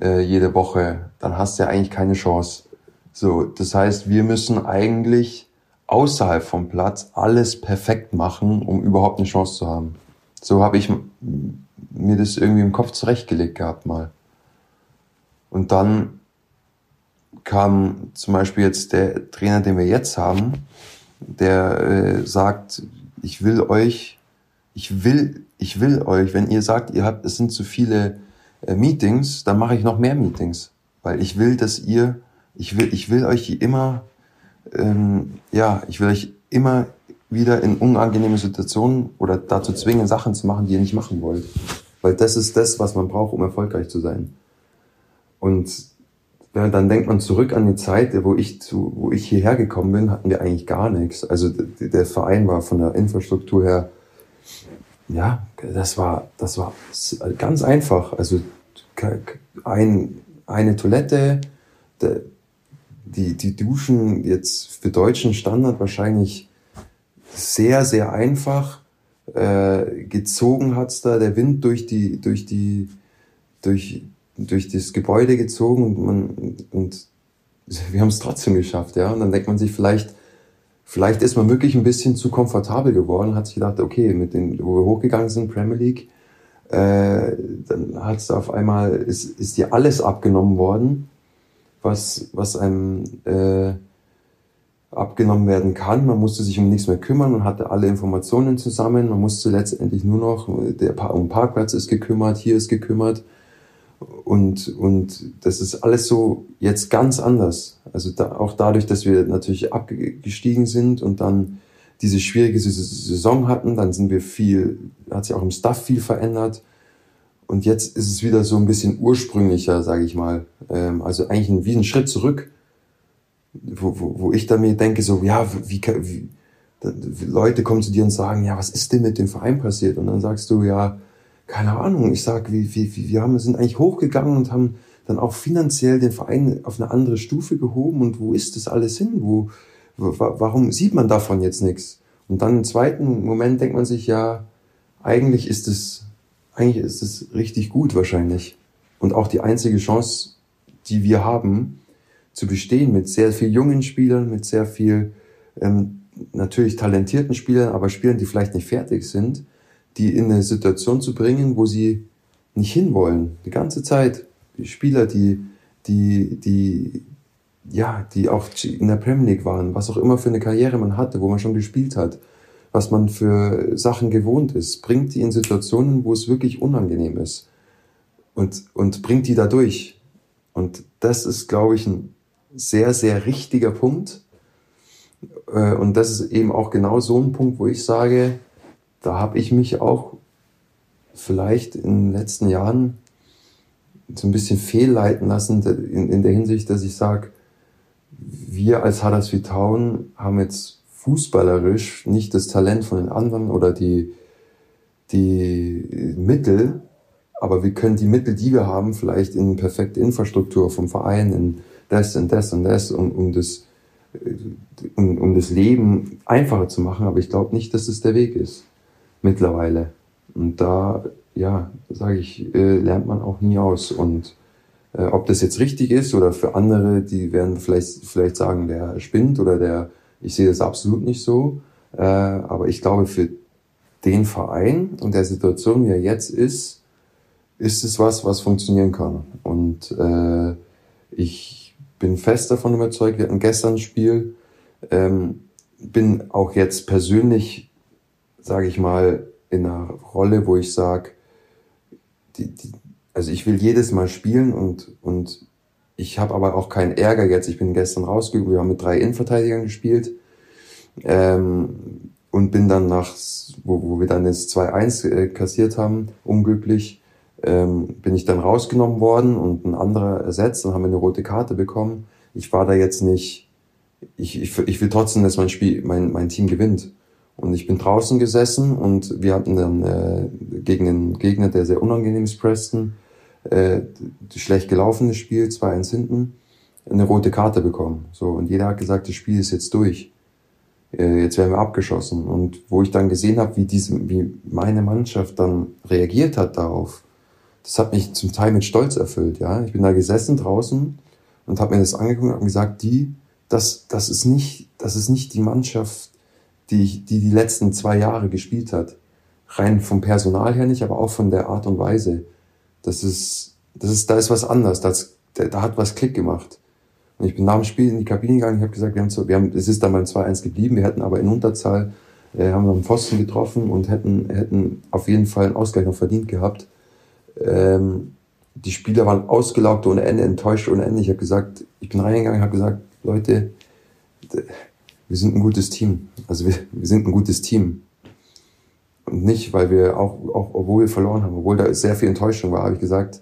äh, jede Woche, dann hast du ja eigentlich keine Chance. So, das heißt, wir müssen eigentlich außerhalb vom Platz alles perfekt machen, um überhaupt eine Chance zu haben. So habe ich mir das irgendwie im Kopf zurechtgelegt gehabt mal. Und dann kam zum Beispiel jetzt der Trainer, den wir jetzt haben, der äh, sagt, ich will euch, ich will, ich will euch, wenn ihr sagt, ihr habt, es sind zu viele äh, Meetings, dann mache ich noch mehr Meetings, weil ich will, dass ihr, ich will, ich will euch immer, ähm, ja, ich will euch immer wieder in unangenehme Situationen oder dazu zwingen, Sachen zu machen, die ihr nicht machen wollt. Weil das ist das, was man braucht, um erfolgreich zu sein. Und ja, dann denkt man zurück an die Zeit, wo ich zu, wo ich hierher gekommen bin, hatten wir eigentlich gar nichts. Also der Verein war von der Infrastruktur her, ja, das war, das war ganz einfach. Also ein, eine Toilette, die, die Duschen jetzt für deutschen Standard wahrscheinlich sehr, sehr einfach. Äh, gezogen hat's da der Wind durch die, durch die, durch, durch das Gebäude gezogen und man, und (laughs) wir haben es trotzdem geschafft, ja. Und dann denkt man sich vielleicht, vielleicht ist man wirklich ein bisschen zu komfortabel geworden, hat sich gedacht, okay, mit den, wo wir hochgegangen sind, Premier League, äh, dann hat es auf einmal, ist, ist dir alles abgenommen worden, was, was einem äh, abgenommen werden kann. Man musste sich um nichts mehr kümmern, man hatte alle Informationen zusammen, man musste letztendlich nur noch, der um Parkplatz ist gekümmert, hier ist gekümmert. Und, und das ist alles so jetzt ganz anders. Also da, auch dadurch, dass wir natürlich abgestiegen sind und dann diese schwierige Saison hatten, dann sind wir viel, hat sich auch im Staff viel verändert. Und jetzt ist es wieder so ein bisschen ursprünglicher, sage ich mal. Ähm, also eigentlich ein, wie ein Schritt zurück, wo, wo, wo ich dann mir denke, so, ja, wie, wie, wie Leute kommen zu dir und sagen, ja, was ist denn mit dem Verein passiert? Und dann sagst du, ja, keine Ahnung. Ich sag, wie, wie, wie, wir haben, sind eigentlich hochgegangen und haben dann auch finanziell den Verein auf eine andere Stufe gehoben. Und wo ist das alles hin? Wo, warum sieht man davon jetzt nichts? Und dann im zweiten Moment denkt man sich, ja, eigentlich ist es, eigentlich ist es richtig gut wahrscheinlich. Und auch die einzige Chance, die wir haben, zu bestehen mit sehr viel jungen Spielern, mit sehr viel ähm, natürlich talentierten Spielern, aber Spielern, die vielleicht nicht fertig sind, die in eine Situation zu bringen, wo sie nicht hinwollen, die ganze Zeit. Die Spieler, die, die, die, ja, die auch in der Premier League waren, was auch immer für eine Karriere man hatte, wo man schon gespielt hat, was man für Sachen gewohnt ist, bringt die in Situationen, wo es wirklich unangenehm ist und, und bringt die da durch. Und das ist, glaube ich, ein sehr, sehr richtiger Punkt. Äh, und das ist eben auch genau so ein Punkt, wo ich sage, da habe ich mich auch vielleicht in den letzten Jahren so ein bisschen fehlleiten lassen in, der Hinsicht, dass ich sage, wir als Huddersfield Town haben jetzt fußballerisch nicht das Talent von den anderen oder die, die Mittel, aber wir können die Mittel, die wir haben, vielleicht in perfekte Infrastruktur vom Verein, in das und das und das, um, um das um, um das Leben einfacher zu machen, aber ich glaube nicht, dass es der Weg ist mittlerweile. Und da, ja, sage ich, äh, lernt man auch nie aus. Und äh, ob das jetzt richtig ist oder für andere, die werden vielleicht, vielleicht sagen, der spinnt oder der, ich sehe das absolut nicht so. Äh, aber ich glaube, für den Verein und der Situation, wie er jetzt ist, ist es was, was funktionieren kann. Und äh, ich bin fest davon überzeugt, wir hatten gestern ein Spiel, ähm, bin auch jetzt persönlich, sage ich mal, in einer Rolle, wo ich sage, die, die, also ich will jedes Mal spielen und, und ich habe aber auch keinen Ärger jetzt. Ich bin gestern rausgegangen, wir haben mit drei Innenverteidigern gespielt ähm, und bin dann nach, wo, wo wir dann das 2-1 äh, kassiert haben, unglücklich, ähm, bin ich dann rausgenommen worden und ein anderer ersetzt und haben eine rote Karte bekommen. Ich war da jetzt nicht, ich, ich, ich will trotzdem, dass mein Spiel, mein, mein Team gewinnt. Und ich bin draußen gesessen und wir hatten dann äh, gegen einen Gegner, der sehr unangenehm ist, Preston, äh, schlecht gelaufenes Spiel, 2-1 hinten, eine rote Karte bekommen. So, und jeder hat gesagt, das Spiel ist jetzt durch. Äh, jetzt werden wir abgeschossen. Und wo ich dann gesehen habe, wie diese, wie meine Mannschaft dann reagiert hat darauf, das hat mich zum Teil mit Stolz erfüllt. Ja, ich bin da gesessen draußen und habe mir das angeguckt und gesagt, die, das, das ist nicht, das ist nicht die Mannschaft, die ich, die die letzten zwei Jahre gespielt hat. Rein vom Personal her nicht, aber auch von der Art und Weise. Das ist, das ist, da ist was anders. Das, da, da hat was Klick gemacht. Und ich bin nach dem Spiel in die Kabine gegangen, ich habe gesagt, wir haben, so, wir haben, es ist dann beim 2-1 geblieben, wir hätten aber in Unterzahl, äh, haben wir einen Pfosten getroffen und hätten, hätten auf jeden Fall einen Ausgleich noch verdient gehabt. Ähm, die Spieler waren ausgelaugt ohne Ende, enttäuscht ohne Ende. Ich habe gesagt, ich bin reingegangen, habe gesagt, Leute, wir sind ein gutes Team. Also wir, wir sind ein gutes Team. Und nicht, weil wir auch, auch obwohl wir verloren haben, obwohl da sehr viel Enttäuschung war, habe ich gesagt,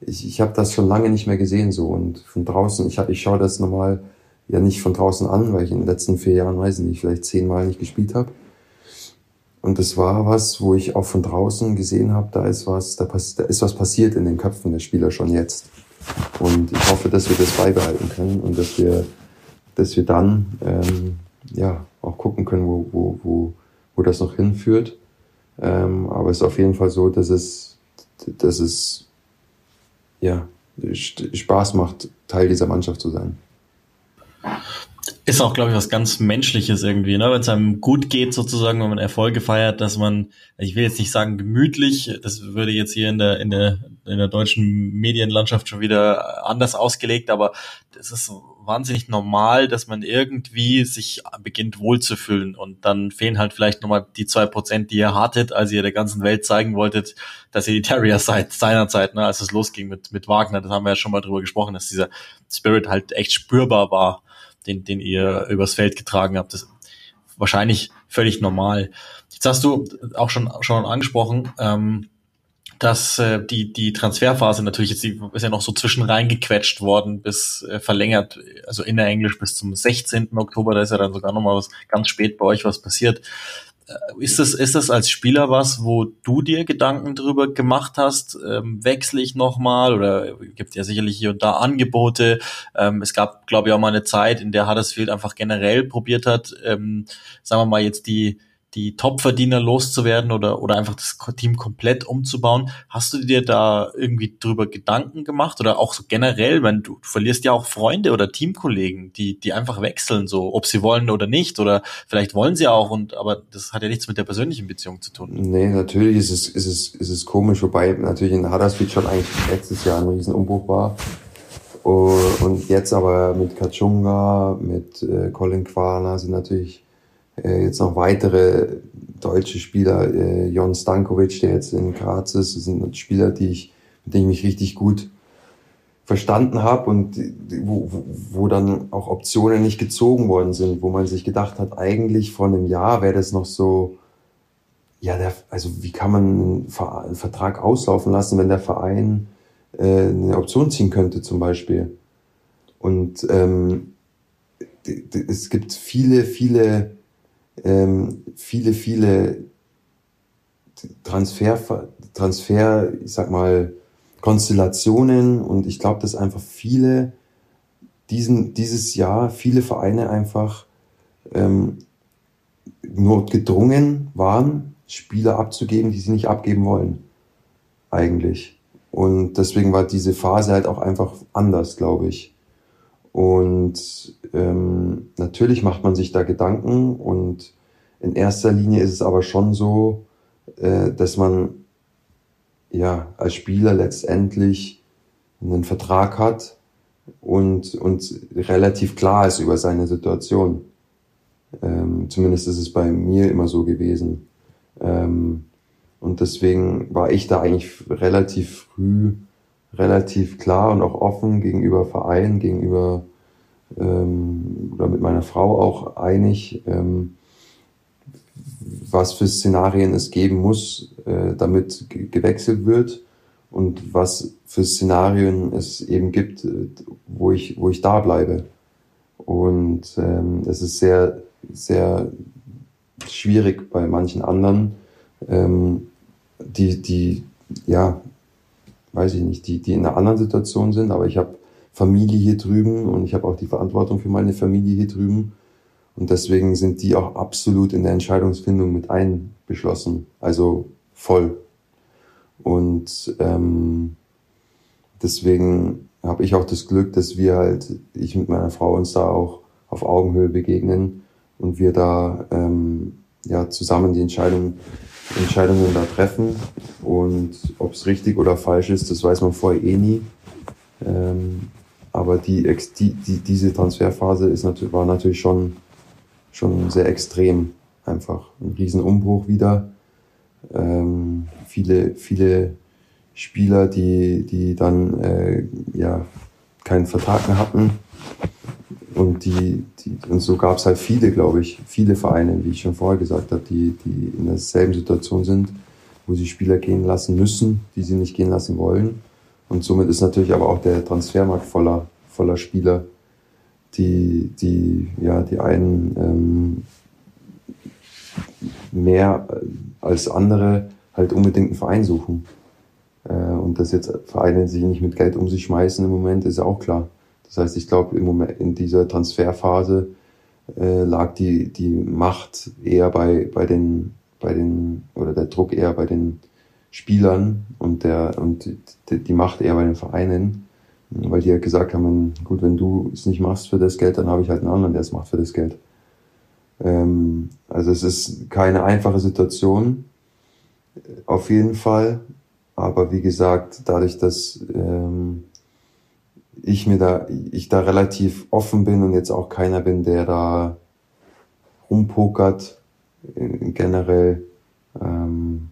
ich, ich habe das schon lange nicht mehr gesehen so. Und von draußen, ich, ich schaue das normal ja nicht von draußen an, weil ich in den letzten vier Jahren, weiß ich nicht, vielleicht zehnmal nicht gespielt habe. Und das war was, wo ich auch von draußen gesehen habe, da ist was, da, pass, da ist was passiert in den Köpfen der Spieler schon jetzt. Und ich hoffe, dass wir das beibehalten können und dass wir, dass wir dann ähm, ja auch gucken können, wo, wo, wo, wo das noch hinführt. Ähm, aber es ist auf jeden Fall so, dass es, dass es ja Spaß macht, Teil dieser Mannschaft zu sein. Ist auch, glaube ich, was ganz Menschliches irgendwie, ne? Wenn es einem gut geht, sozusagen, wenn man Erfolge feiert, dass man, ich will jetzt nicht sagen gemütlich, das würde jetzt hier in der, in der, in der deutschen Medienlandschaft schon wieder anders ausgelegt, aber das ist wahnsinnig normal, dass man irgendwie sich beginnt wohlzufühlen und dann fehlen halt vielleicht nochmal die zwei Prozent, die ihr hattet, als ihr der ganzen Welt zeigen wolltet, dass ihr die Terrier seid, seinerzeit, ne, als es losging mit, mit Wagner, das haben wir ja schon mal drüber gesprochen, dass dieser Spirit halt echt spürbar war, den, den ihr übers Feld getragen habt. Das wahrscheinlich völlig normal. Jetzt hast du auch schon, schon angesprochen, ähm, dass äh, die, die Transferphase natürlich jetzt ist ja noch so zwischen reingequetscht worden bis äh, verlängert, also in der Englisch bis zum 16. Oktober, da ist ja dann sogar nochmal was ganz spät bei euch was passiert. Äh, ist das, ist das als Spieler was, wo du dir Gedanken drüber gemacht hast? Ähm, wechsle ich nochmal oder gibt ja sicherlich hier und da Angebote? Ähm, es gab, glaube ich, auch mal eine Zeit, in der Huddersfield einfach generell probiert hat, ähm, sagen wir mal jetzt die, die Topverdiener loszuwerden oder, oder einfach das Team komplett umzubauen. Hast du dir da irgendwie drüber Gedanken gemacht oder auch so generell, wenn du, du verlierst ja auch Freunde oder Teamkollegen, die, die einfach wechseln, so, ob sie wollen oder nicht oder vielleicht wollen sie auch und, aber das hat ja nichts mit der persönlichen Beziehung zu tun. Nee, natürlich ist es, ist es, ist es komisch, wobei natürlich in Huddersfield schon eigentlich letztes Jahr ein riesen Umbruch war. Und jetzt aber mit Kachunga, mit äh, Colin Quana sind natürlich jetzt noch weitere deutsche Spieler, äh, Jon Stankovic, der jetzt in Graz ist, sind Spieler, die ich, mit denen ich mich richtig gut verstanden habe und wo, wo, dann auch Optionen nicht gezogen worden sind, wo man sich gedacht hat, eigentlich vor einem Jahr wäre das noch so, ja, der, also wie kann man einen Vertrag auslaufen lassen, wenn der Verein äh, eine Option ziehen könnte zum Beispiel. Und ähm, es gibt viele, viele ähm, viele, viele Transfer, Transfer, ich sag mal, Konstellationen und ich glaube, dass einfach viele diesen, dieses Jahr, viele Vereine einfach ähm, nur gedrungen waren, Spieler abzugeben, die sie nicht abgeben wollen. Eigentlich. Und deswegen war diese Phase halt auch einfach anders, glaube ich. Und ähm, natürlich macht man sich da Gedanken und in erster Linie ist es aber schon so, äh, dass man ja als Spieler letztendlich einen Vertrag hat und, und relativ klar ist über seine Situation. Ähm, zumindest ist es bei mir immer so gewesen. Ähm, und deswegen war ich da eigentlich relativ früh relativ klar und auch offen gegenüber Vereinen, gegenüber ähm, oder mit meiner Frau auch einig, ähm, was für Szenarien es geben muss, äh, damit gewechselt wird und was für Szenarien es eben gibt, äh, wo ich, wo ich da bleibe. Und ähm, es ist sehr, sehr schwierig bei manchen anderen, ähm, die, die, ja, weiß ich nicht, die, die in einer anderen Situation sind, aber ich habe Familie hier drüben und ich habe auch die Verantwortung für meine Familie hier drüben. Und deswegen sind die auch absolut in der Entscheidungsfindung mit einbeschlossen, also voll. Und ähm, deswegen habe ich auch das Glück, dass wir halt, ich mit meiner Frau uns da auch auf Augenhöhe begegnen und wir da ähm, ja zusammen die Entscheidung, Entscheidungen da treffen. Und ob es richtig oder falsch ist, das weiß man vorher eh nie. Ähm, aber die, die, die, diese Transferphase ist natürlich, war natürlich schon, schon sehr extrem. Einfach ein Riesenumbruch wieder. Ähm, viele, viele Spieler, die, die dann äh, ja, keinen Vertrag mehr hatten. Und, die, die, und so gab es halt viele, glaube ich, viele Vereine, wie ich schon vorher gesagt habe, die, die in derselben Situation sind, wo sie Spieler gehen lassen müssen, die sie nicht gehen lassen wollen. Und somit ist natürlich aber auch der Transfermarkt voller, voller Spieler, die, die, ja, die einen ähm, mehr als andere halt unbedingt einen Verein suchen. Äh, und dass jetzt Vereine sich nicht mit Geld um sich schmeißen im Moment, ist auch klar. Das heißt, ich glaube, im Moment in dieser Transferphase äh, lag die, die Macht eher bei, bei den, bei den, oder der Druck eher bei den Spielern und der und die, die Macht eher bei den Vereinen, weil die ja gesagt haben, gut, wenn du es nicht machst für das Geld, dann habe ich halt einen anderen, der es macht für das Geld. Ähm, also es ist keine einfache Situation, auf jeden Fall. Aber wie gesagt, dadurch, dass ähm, ich mir da, ich da relativ offen bin und jetzt auch keiner bin, der da rumpokert, generell, ähm,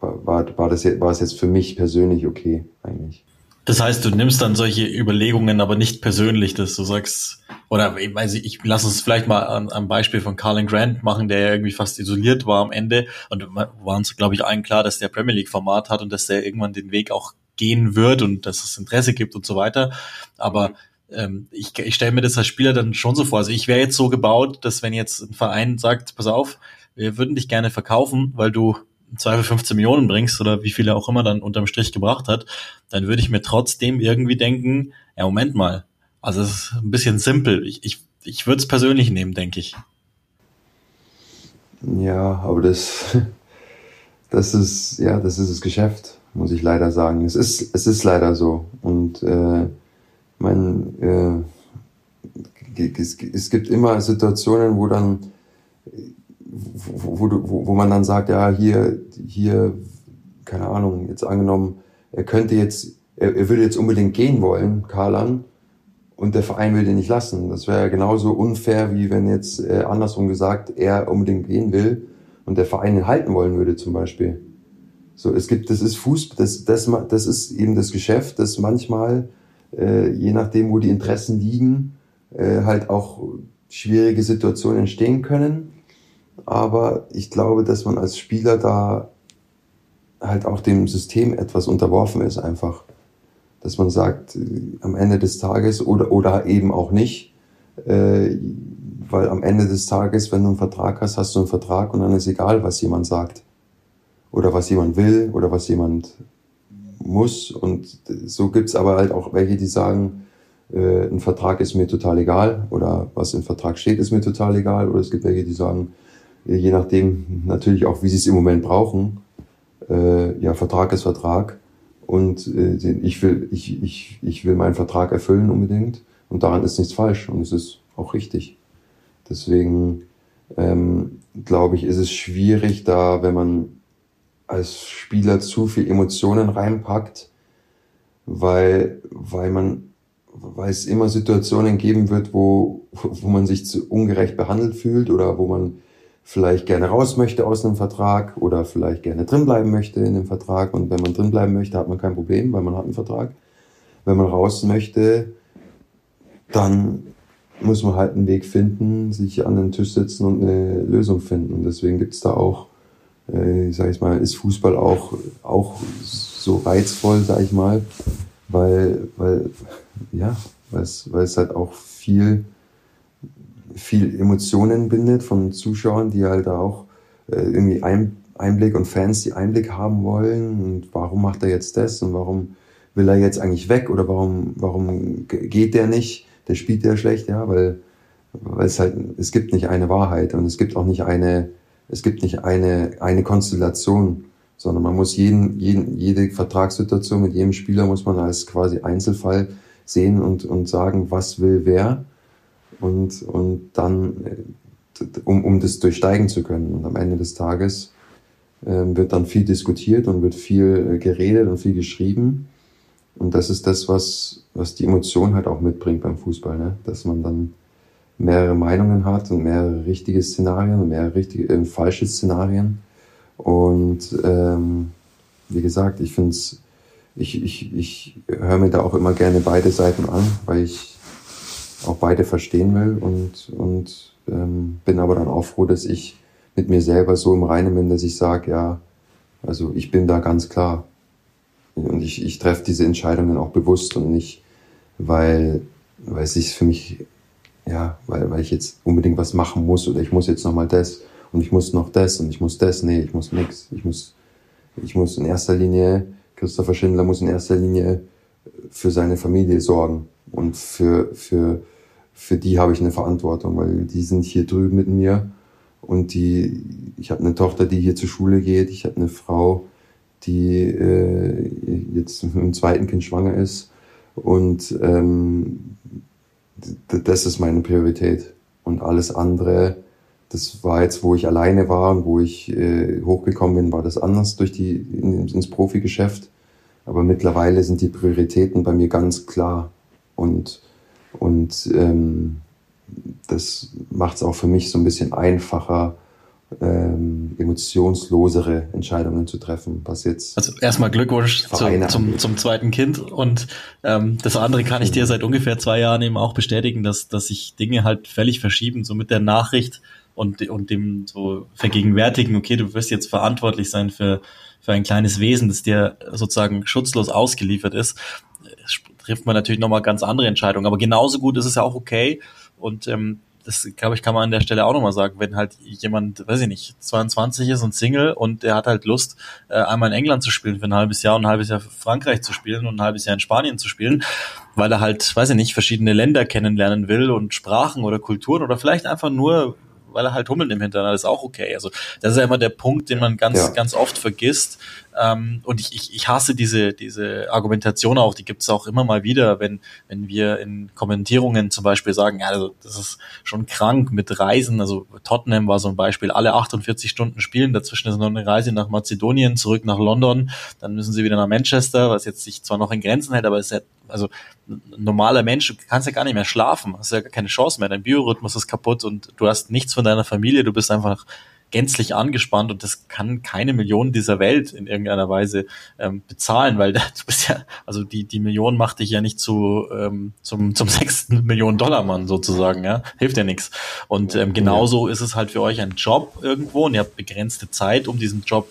war, war, das, war es jetzt für mich persönlich okay, eigentlich. Das heißt, du nimmst dann solche Überlegungen aber nicht persönlich, dass du sagst, oder ich weiß ich, ich lass es vielleicht mal am, am Beispiel von Carlin Grant machen, der ja irgendwie fast isoliert war am Ende und war uns, glaube ich, allen klar, dass der Premier League Format hat und dass der irgendwann den Weg auch gehen wird und dass es Interesse gibt und so weiter. Aber ähm, ich, ich stelle mir das als Spieler dann schon so vor. Also ich wäre jetzt so gebaut, dass wenn jetzt ein Verein sagt, pass auf, wir würden dich gerne verkaufen, weil du im Zweifel 15 Millionen bringst oder wie viel er auch immer dann unterm Strich gebracht hat, dann würde ich mir trotzdem irgendwie denken, ja, Moment mal. Also es ist ein bisschen simpel. Ich, ich, ich würde es persönlich nehmen, denke ich. Ja, aber das, (laughs) das ist, ja, das ist das Geschäft, muss ich leider sagen. Es ist, es ist leider so. Und äh, mein, äh, es, es gibt immer Situationen, wo dann wo, wo, wo man dann sagt, ja, hier, hier, keine Ahnung, jetzt angenommen, er könnte jetzt, er, er würde jetzt unbedingt gehen wollen, Karlan, und der Verein will den nicht lassen. Das wäre genauso unfair, wie wenn jetzt äh, andersrum gesagt, er unbedingt gehen will und der Verein ihn halten wollen würde, zum Beispiel. So, es gibt, das ist Fußball, das, das, das ist eben das Geschäft, das manchmal, äh, je nachdem, wo die Interessen liegen, äh, halt auch schwierige Situationen entstehen können. Aber ich glaube, dass man als Spieler da halt auch dem System etwas unterworfen ist einfach. Dass man sagt, äh, am Ende des Tages oder, oder eben auch nicht, äh, weil am Ende des Tages, wenn du einen Vertrag hast, hast du einen Vertrag und dann ist egal, was jemand sagt. Oder was jemand will oder was jemand muss. Und so gibt's aber halt auch welche, die sagen, äh, ein Vertrag ist mir total egal oder was im Vertrag steht, ist mir total egal. Oder es gibt welche, die sagen, je nachdem natürlich auch, wie sie es im Moment brauchen. Äh, ja, Vertrag ist Vertrag und äh, ich will ich, ich, ich will meinen Vertrag erfüllen unbedingt und daran ist nichts falsch und es ist auch richtig. Deswegen ähm, glaube ich, ist es schwierig da, wenn man als Spieler zu viel Emotionen reinpackt, weil weil man weil es immer Situationen geben wird, wo, wo man sich zu ungerecht behandelt fühlt oder wo man vielleicht gerne raus möchte aus einem Vertrag oder vielleicht gerne drinbleiben möchte in dem Vertrag. Und wenn man drinbleiben möchte, hat man kein Problem, weil man hat einen Vertrag. Wenn man raus möchte, dann muss man halt einen Weg finden, sich an den Tisch setzen und eine Lösung finden. Und deswegen gibt's da auch, äh, sag ich mal, ist Fußball auch, auch so reizvoll, sag ich mal, weil, weil, ja, weil es, weil es halt auch viel viel Emotionen bindet von Zuschauern, die halt auch äh, irgendwie ein, Einblick und Fans, die Einblick haben wollen. Und warum macht er jetzt das? Und warum will er jetzt eigentlich weg? Oder warum, warum geht der nicht, der spielt ja schlecht, ja, weil, weil es halt, es gibt nicht eine Wahrheit und es gibt auch nicht eine, es gibt nicht eine, eine Konstellation, sondern man muss jeden, jeden, jede Vertragssituation mit jedem Spieler muss man als quasi Einzelfall sehen und, und sagen, was will wer und, und dann, äh, um, um das durchsteigen zu können. Und am Ende des Tages äh, wird dann viel diskutiert und wird viel äh, geredet und viel geschrieben. Und das ist das, was, was die Emotion halt auch mitbringt beim Fußball, ne? dass man dann mehrere Meinungen hat und mehrere richtige Szenarien und mehrere richtige, äh, falsche Szenarien. Und ähm, wie gesagt, ich finde es, ich, ich, ich höre mir da auch immer gerne beide Seiten an, weil ich auch beide verstehen will und, und ähm, bin aber dann auch froh, dass ich mit mir selber so im Reinen bin, dass ich sage, ja, also ich bin da ganz klar. Und ich, ich treffe diese Entscheidungen auch bewusst und nicht, weil, weil es sich für mich, ja, weil, weil ich jetzt unbedingt was machen muss oder ich muss jetzt nochmal das und ich muss noch das und ich muss das. Nee, ich muss nix. Ich muss, ich muss in erster Linie, Christopher Schindler muss in erster Linie für seine Familie sorgen. Und für, für, für die habe ich eine Verantwortung, weil die sind hier drüben mit mir. Und die, ich habe eine Tochter, die hier zur Schule geht. Ich habe eine Frau, die äh, jetzt mit dem zweiten Kind schwanger ist. Und ähm, das ist meine Priorität. Und alles andere, das war jetzt, wo ich alleine war und wo ich äh, hochgekommen bin, war das anders durch die in, ins Profigeschäft. Aber mittlerweile sind die Prioritäten bei mir ganz klar. Und, und ähm, das macht es auch für mich so ein bisschen einfacher, ähm, emotionslosere Entscheidungen zu treffen, was jetzt. Also erstmal Glückwunsch zu, zum, zum zweiten Kind und ähm, das andere kann ich dir seit ungefähr zwei Jahren eben auch bestätigen, dass, dass sich Dinge halt völlig verschieben, so mit der Nachricht und, und dem so vergegenwärtigen, okay, du wirst jetzt verantwortlich sein für, für ein kleines Wesen, das dir sozusagen schutzlos ausgeliefert ist, trifft man natürlich nochmal ganz andere Entscheidungen. Aber genauso gut ist es ja auch okay und ähm, das glaube ich, kann man an der Stelle auch nochmal sagen, wenn halt jemand, weiß ich nicht, 22 ist und Single und der hat halt Lust, äh, einmal in England zu spielen für ein halbes Jahr und ein halbes Jahr Frankreich zu spielen und ein halbes Jahr in Spanien zu spielen, weil er halt, weiß ich nicht, verschiedene Länder kennenlernen will und Sprachen oder Kulturen oder vielleicht einfach nur weil er halt Hummeln im Hintern hat, ist auch okay. Also das ist ja immer der Punkt, den man ganz, ja. ganz oft vergisst. Ähm, und ich, ich, ich hasse diese, diese Argumentation auch, die gibt es auch immer mal wieder, wenn, wenn wir in Kommentierungen zum Beispiel sagen, ja, also das ist schon krank mit Reisen. Also Tottenham war so ein Beispiel, alle 48 Stunden spielen, dazwischen ist noch eine Reise nach Mazedonien, zurück nach London, dann müssen sie wieder nach Manchester, was jetzt sich zwar noch in Grenzen hält, aber es ist ja also normaler Mensch, du kannst ja gar nicht mehr schlafen, hast ja keine Chance mehr, dein Biorhythmus ist kaputt und du hast nichts von deiner Familie, du bist einfach gänzlich angespannt und das kann keine Million dieser Welt in irgendeiner Weise ähm, bezahlen, weil (laughs) du bist ja, also die, die Million macht dich ja nicht zu ähm, zum, zum (laughs) sechsten Millionen Dollar Mann sozusagen, ja, hilft ja nichts. Und ähm, genauso ist es halt für euch ein Job irgendwo und ihr habt begrenzte Zeit, um diesen Job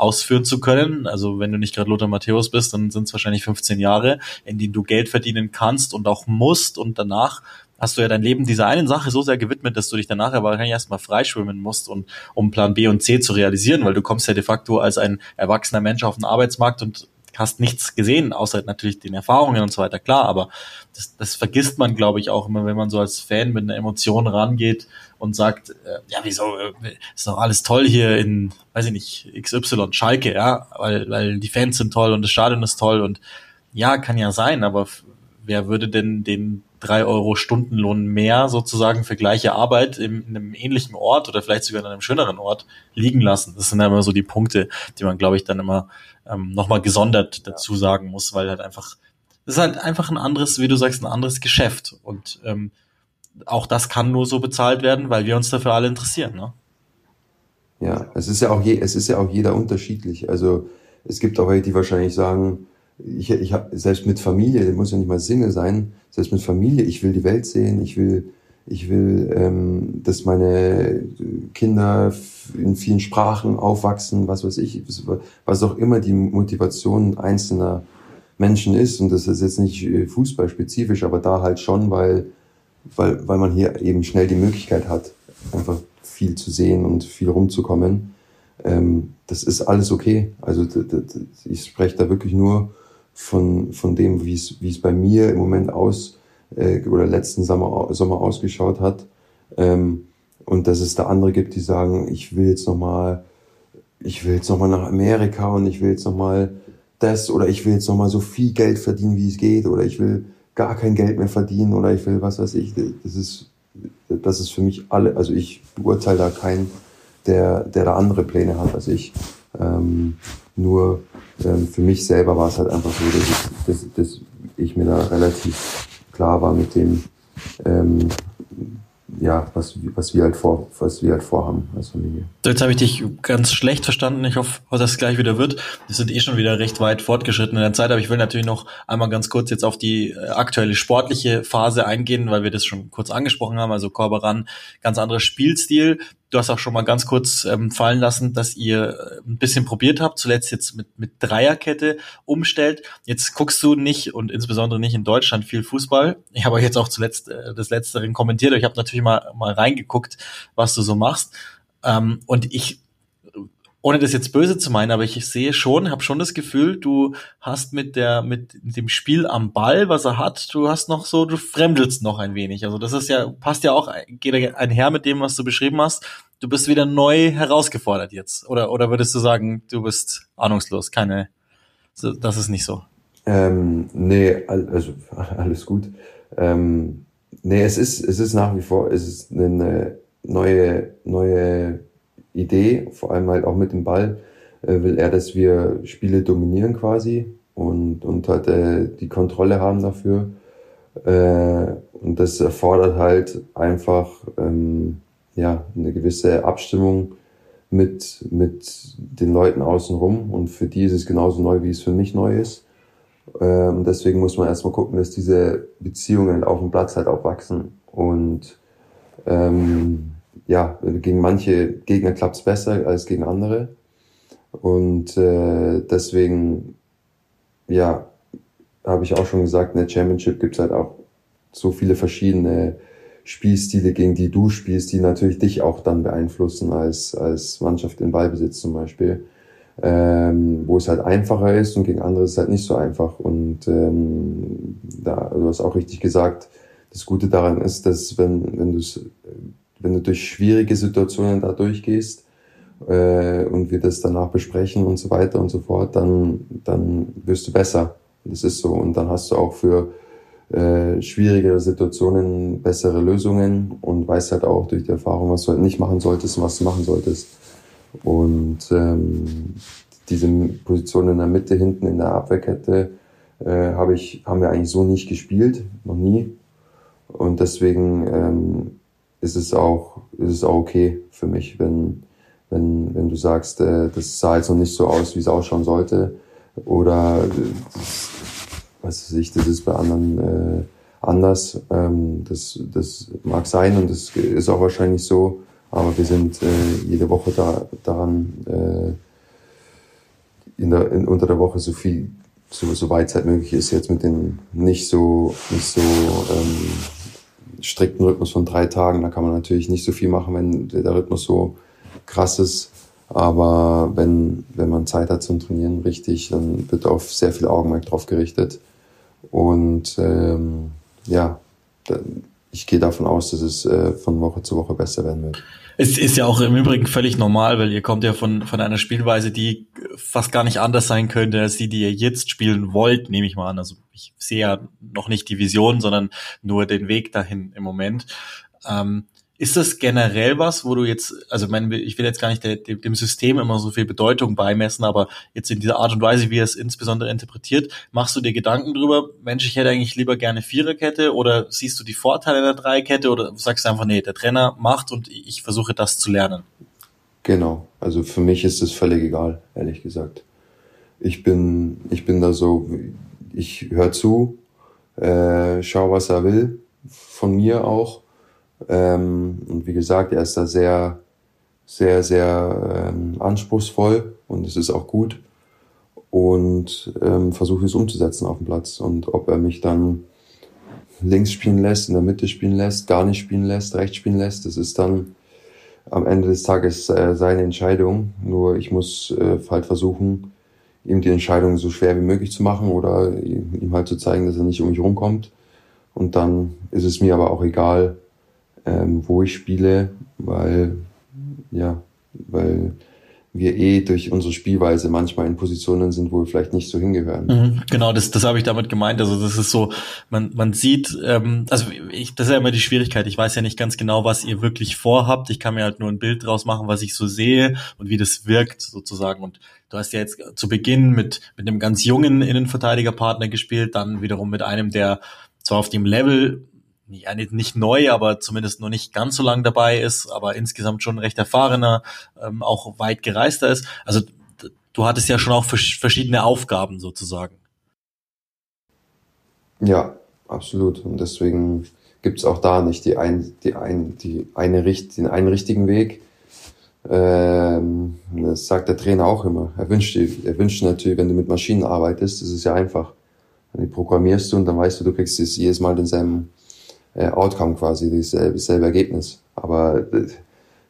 ausführen zu können. Also wenn du nicht gerade Lothar Matthäus bist, dann sind es wahrscheinlich 15 Jahre, in denen du Geld verdienen kannst und auch musst und danach hast du ja dein Leben dieser einen Sache so sehr gewidmet, dass du dich danach aber wahrscheinlich erstmal freischwimmen musst, und, um Plan B und C zu realisieren, weil du kommst ja de facto als ein erwachsener Mensch auf den Arbeitsmarkt und hast nichts gesehen, außer natürlich den Erfahrungen und so weiter, klar, aber das, das vergisst man, glaube ich, auch immer, wenn man so als Fan mit einer Emotion rangeht und sagt, äh, ja, wieso, äh, ist doch alles toll hier in, weiß ich nicht, XY, Schalke, ja, weil, weil die Fans sind toll und das Stadion ist toll und ja, kann ja sein, aber wer würde denn den drei Euro Stundenlohn mehr sozusagen für gleiche Arbeit in, in einem ähnlichen Ort oder vielleicht sogar in einem schöneren Ort liegen lassen. Das sind ja immer so die Punkte, die man, glaube ich, dann immer ähm, nochmal gesondert dazu sagen muss, weil halt einfach, das ist halt einfach ein anderes, wie du sagst, ein anderes Geschäft. Und ähm, auch das kann nur so bezahlt werden, weil wir uns dafür alle interessieren. Ne? Ja, es ist ja auch je, es ist ja auch jeder unterschiedlich. Also es gibt auch welche, die wahrscheinlich sagen, ich, ich hab, selbst mit Familie, muss ja nicht mal Single sein, selbst mit Familie, ich will die Welt sehen, ich will, ich will, ähm, dass meine Kinder in vielen Sprachen aufwachsen, was weiß ich, was auch immer die Motivation einzelner Menschen ist. Und das ist jetzt nicht äh, fußballspezifisch, aber da halt schon, weil, weil, weil man hier eben schnell die Möglichkeit hat, einfach viel zu sehen und viel rumzukommen. Ähm, das ist alles okay. Also ich spreche da wirklich nur von, von dem, wie es, bei mir im Moment aus äh, oder letzten Sommer, Sommer ausgeschaut hat. Ähm, und dass es da andere gibt, die sagen, ich will jetzt nochmal, ich will jetzt nochmal nach Amerika und ich will jetzt nochmal das oder ich will jetzt nochmal so viel Geld verdienen, wie es geht oder ich will gar kein Geld mehr verdienen oder ich will was weiß ich. Das ist, das ist für mich alle, also ich beurteile da keinen, der, der da andere Pläne hat als ich. Ähm, nur ähm, für mich selber war es halt einfach so, dass ich, dass, dass ich mir da relativ klar war mit dem, ähm, ja, was, was wir halt vor, was wir halt vorhaben als Familie. Jetzt habe ich dich ganz schlecht verstanden. Ich hoffe, dass es gleich wieder wird. Wir sind eh schon wieder recht weit fortgeschritten in der Zeit, aber ich will natürlich noch einmal ganz kurz jetzt auf die äh, aktuelle sportliche Phase eingehen, weil wir das schon kurz angesprochen haben. Also Korberan, ganz anderer Spielstil. Du hast auch schon mal ganz kurz ähm, fallen lassen, dass ihr äh, ein bisschen probiert habt, zuletzt jetzt mit, mit Dreierkette umstellt. Jetzt guckst du nicht und insbesondere nicht in Deutschland viel Fußball. Ich habe jetzt auch zuletzt äh, des Letzteren kommentiert. Ich habe natürlich mal, mal reingeguckt, was du so machst. Ähm, und ich ohne das jetzt böse zu meinen, aber ich sehe schon, habe schon das Gefühl, du hast mit der mit dem Spiel am Ball, was er hat, du hast noch so, du fremdelst noch ein wenig. Also das ist ja passt ja auch geht einher mit dem, was du beschrieben hast. Du bist wieder neu herausgefordert jetzt, oder oder würdest du sagen, du bist ahnungslos, keine, das ist nicht so. Ähm, nee, also (laughs) alles gut. Ähm, nee, es ist es ist nach wie vor, es ist eine neue neue Idee, vor allem halt auch mit dem Ball, äh, will er, dass wir Spiele dominieren quasi und, und halt äh, die Kontrolle haben dafür. Äh, und das erfordert halt einfach ähm, ja, eine gewisse Abstimmung mit, mit den Leuten außenrum. Und für die ist es genauso neu, wie es für mich neu ist. Ähm, deswegen muss man erstmal gucken, dass diese Beziehungen auf dem Platz halt auch wachsen. Und ähm, ja, gegen manche Gegner klappt es besser als gegen andere. Und äh, deswegen, ja, habe ich auch schon gesagt, in der Championship gibt es halt auch so viele verschiedene Spielstile, gegen die du spielst, die natürlich dich auch dann beeinflussen als, als Mannschaft in Ballbesitz zum Beispiel. Ähm, wo es halt einfacher ist und gegen andere ist es halt nicht so einfach. Und ähm, da, du hast auch richtig gesagt, das Gute daran ist, dass wenn, wenn, du's, wenn du durch schwierige Situationen da durchgehst äh, und wir das danach besprechen und so weiter und so fort, dann, dann wirst du besser. Das ist so. Und dann hast du auch für äh, schwierigere Situationen bessere Lösungen und weißt halt auch durch die Erfahrung, was du halt nicht machen solltest und was du machen solltest. Und ähm, diese Position in der Mitte, hinten in der Abwehrkette, äh, habe ich, haben wir eigentlich so nicht gespielt, noch nie. Und deswegen ähm, ist es auch, ist es auch okay für mich, wenn, wenn, wenn du sagst, äh, das sah jetzt noch nicht so aus, wie es ausschauen sollte. Oder das, was weiß ich, das ist bei anderen äh, anders. Ähm, das, das mag sein und das ist auch wahrscheinlich so, aber wir sind äh, jede Woche da, daran, äh, in der, in, unter der Woche so viel, so, so weit Zeit möglich ist, jetzt mit den nicht so, nicht so ähm, strikten Rhythmus von drei Tagen. Da kann man natürlich nicht so viel machen, wenn der Rhythmus so krass ist. Aber wenn, wenn man Zeit hat zum Trainieren richtig, dann wird auf sehr viel Augenmerk drauf gerichtet. Und ähm, ja, ich gehe davon aus, dass es äh, von Woche zu Woche besser werden wird. Es ist ja auch im Übrigen völlig normal, weil ihr kommt ja von, von einer Spielweise, die fast gar nicht anders sein könnte als die, die ihr jetzt spielen wollt, nehme ich mal an. Also ich sehe ja noch nicht die Vision, sondern nur den Weg dahin im Moment. Ähm, ist das generell was, wo du jetzt, also ich, will jetzt gar nicht dem System immer so viel Bedeutung beimessen, aber jetzt in dieser Art und Weise, wie er es insbesondere interpretiert, machst du dir Gedanken drüber, Mensch, ich hätte eigentlich lieber gerne Viererkette oder siehst du die Vorteile der Dreikette oder sagst du einfach, nee, der Trainer macht und ich versuche das zu lernen? Genau, also für mich ist es völlig egal, ehrlich gesagt. Ich bin, ich bin da so, ich höre zu, äh, schau, was er will, von mir auch ähm, und wie gesagt, er ist da sehr, sehr, sehr ähm, anspruchsvoll und es ist auch gut und ähm, versuche es umzusetzen auf dem Platz. Und ob er mich dann links spielen lässt, in der Mitte spielen lässt, gar nicht spielen lässt, rechts spielen lässt, das ist dann am Ende des Tages äh, seine Entscheidung. Nur ich muss äh, halt versuchen, ihm die Entscheidung so schwer wie möglich zu machen oder ihm halt zu zeigen, dass er nicht um mich rumkommt. Und dann ist es mir aber auch egal, ähm, wo ich spiele, weil, ja, weil wir eh durch unsere Spielweise manchmal in Positionen sind, wo wir vielleicht nicht so hingehören. Mhm, genau, das, das habe ich damit gemeint. Also das ist so, man, man sieht, ähm, also ich, das ist ja immer die Schwierigkeit. Ich weiß ja nicht ganz genau, was ihr wirklich vorhabt. Ich kann mir halt nur ein Bild draus machen, was ich so sehe und wie das wirkt sozusagen. Und du hast ja jetzt zu Beginn mit, mit einem ganz jungen Innenverteidigerpartner gespielt, dann wiederum mit einem, der zwar auf dem Level ja, nicht neu, aber zumindest noch nicht ganz so lang dabei ist, aber insgesamt schon recht erfahrener, ähm, auch weit gereister ist. Also du hattest ja schon auch verschiedene Aufgaben sozusagen. Ja, absolut. Und deswegen gibt's auch da nicht die ein, die ein, die eine den einen richtigen Weg. Ähm, das sagt der Trainer auch immer. Er wünscht, er wünscht natürlich, wenn du mit Maschinen arbeitest, ist ja einfach. Die programmierst du und dann weißt du, du kriegst es jedes Mal denselben äh, Outcome quasi, dasselbe, Ergebnis. Aber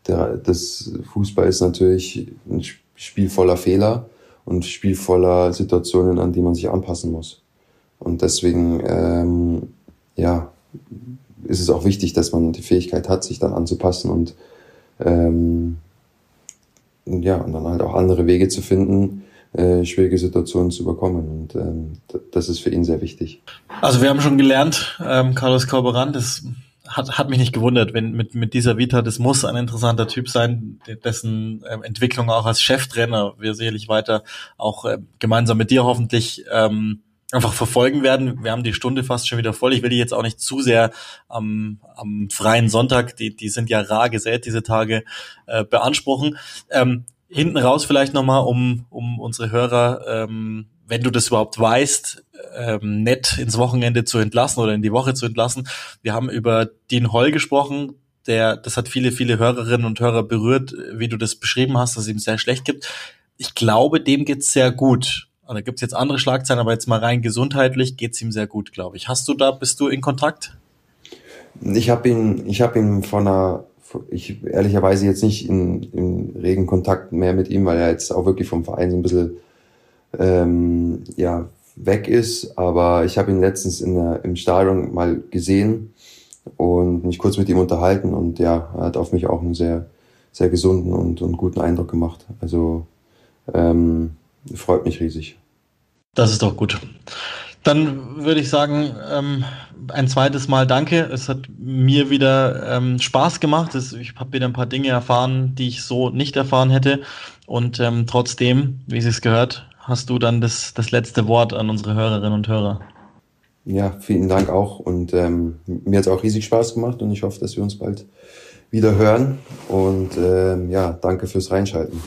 der, das Fußball ist natürlich ein Spiel voller Fehler und Spiel voller Situationen, an die man sich anpassen muss. Und deswegen, ähm, ja, ist es auch wichtig, dass man die Fähigkeit hat, sich dann anzupassen und ähm, ja, und dann halt auch andere Wege zu finden, äh, schwierige Situationen zu überkommen. Und ähm, das ist für ihn sehr wichtig. Also wir haben schon gelernt, ähm, Carlos Corberan, das hat, hat mich nicht gewundert, wenn mit, mit dieser Vita, das muss ein interessanter Typ sein, dessen ähm, Entwicklung auch als Cheftrainer wir sicherlich weiter auch äh, gemeinsam mit dir hoffentlich ähm, einfach verfolgen werden. Wir haben die Stunde fast schon wieder voll. Ich will die jetzt auch nicht zu sehr am, am freien Sonntag, die, die sind ja rar gesät, diese Tage, äh, beanspruchen. Ähm, hinten raus vielleicht nochmal, um, um unsere Hörer, ähm, wenn du das überhaupt weißt, ähm, nett ins Wochenende zu entlassen oder in die Woche zu entlassen. Wir haben über Dean Holl gesprochen, der, das hat viele, viele Hörerinnen und Hörer berührt, wie du das beschrieben hast, dass es ihm sehr schlecht gibt. Ich glaube, dem geht's sehr gut. Da gibt's jetzt andere Schlagzeilen, aber jetzt mal rein gesundheitlich geht's ihm sehr gut, glaube ich. Hast du da, bist du in Kontakt? Ich habe ihn, ich habe ihn von einer, ich ehrlicherweise jetzt nicht in, in regen Kontakt mehr mit ihm, weil er jetzt auch wirklich vom Verein so ein bisschen ähm, ja, weg ist. Aber ich habe ihn letztens in der, im Stadion mal gesehen und mich kurz mit ihm unterhalten und ja, er hat auf mich auch einen sehr, sehr gesunden und, und guten Eindruck gemacht. Also ähm, freut mich riesig. Das ist doch gut. Dann würde ich sagen, ähm, ein zweites Mal danke. Es hat mir wieder ähm, Spaß gemacht. Ich habe wieder ein paar Dinge erfahren, die ich so nicht erfahren hätte. Und ähm, trotzdem, wie es gehört, hast du dann das, das letzte Wort an unsere Hörerinnen und Hörer. Ja, vielen Dank auch. Und ähm, mir hat es auch riesig Spaß gemacht und ich hoffe, dass wir uns bald wieder hören. Und ähm, ja, danke fürs Reinschalten.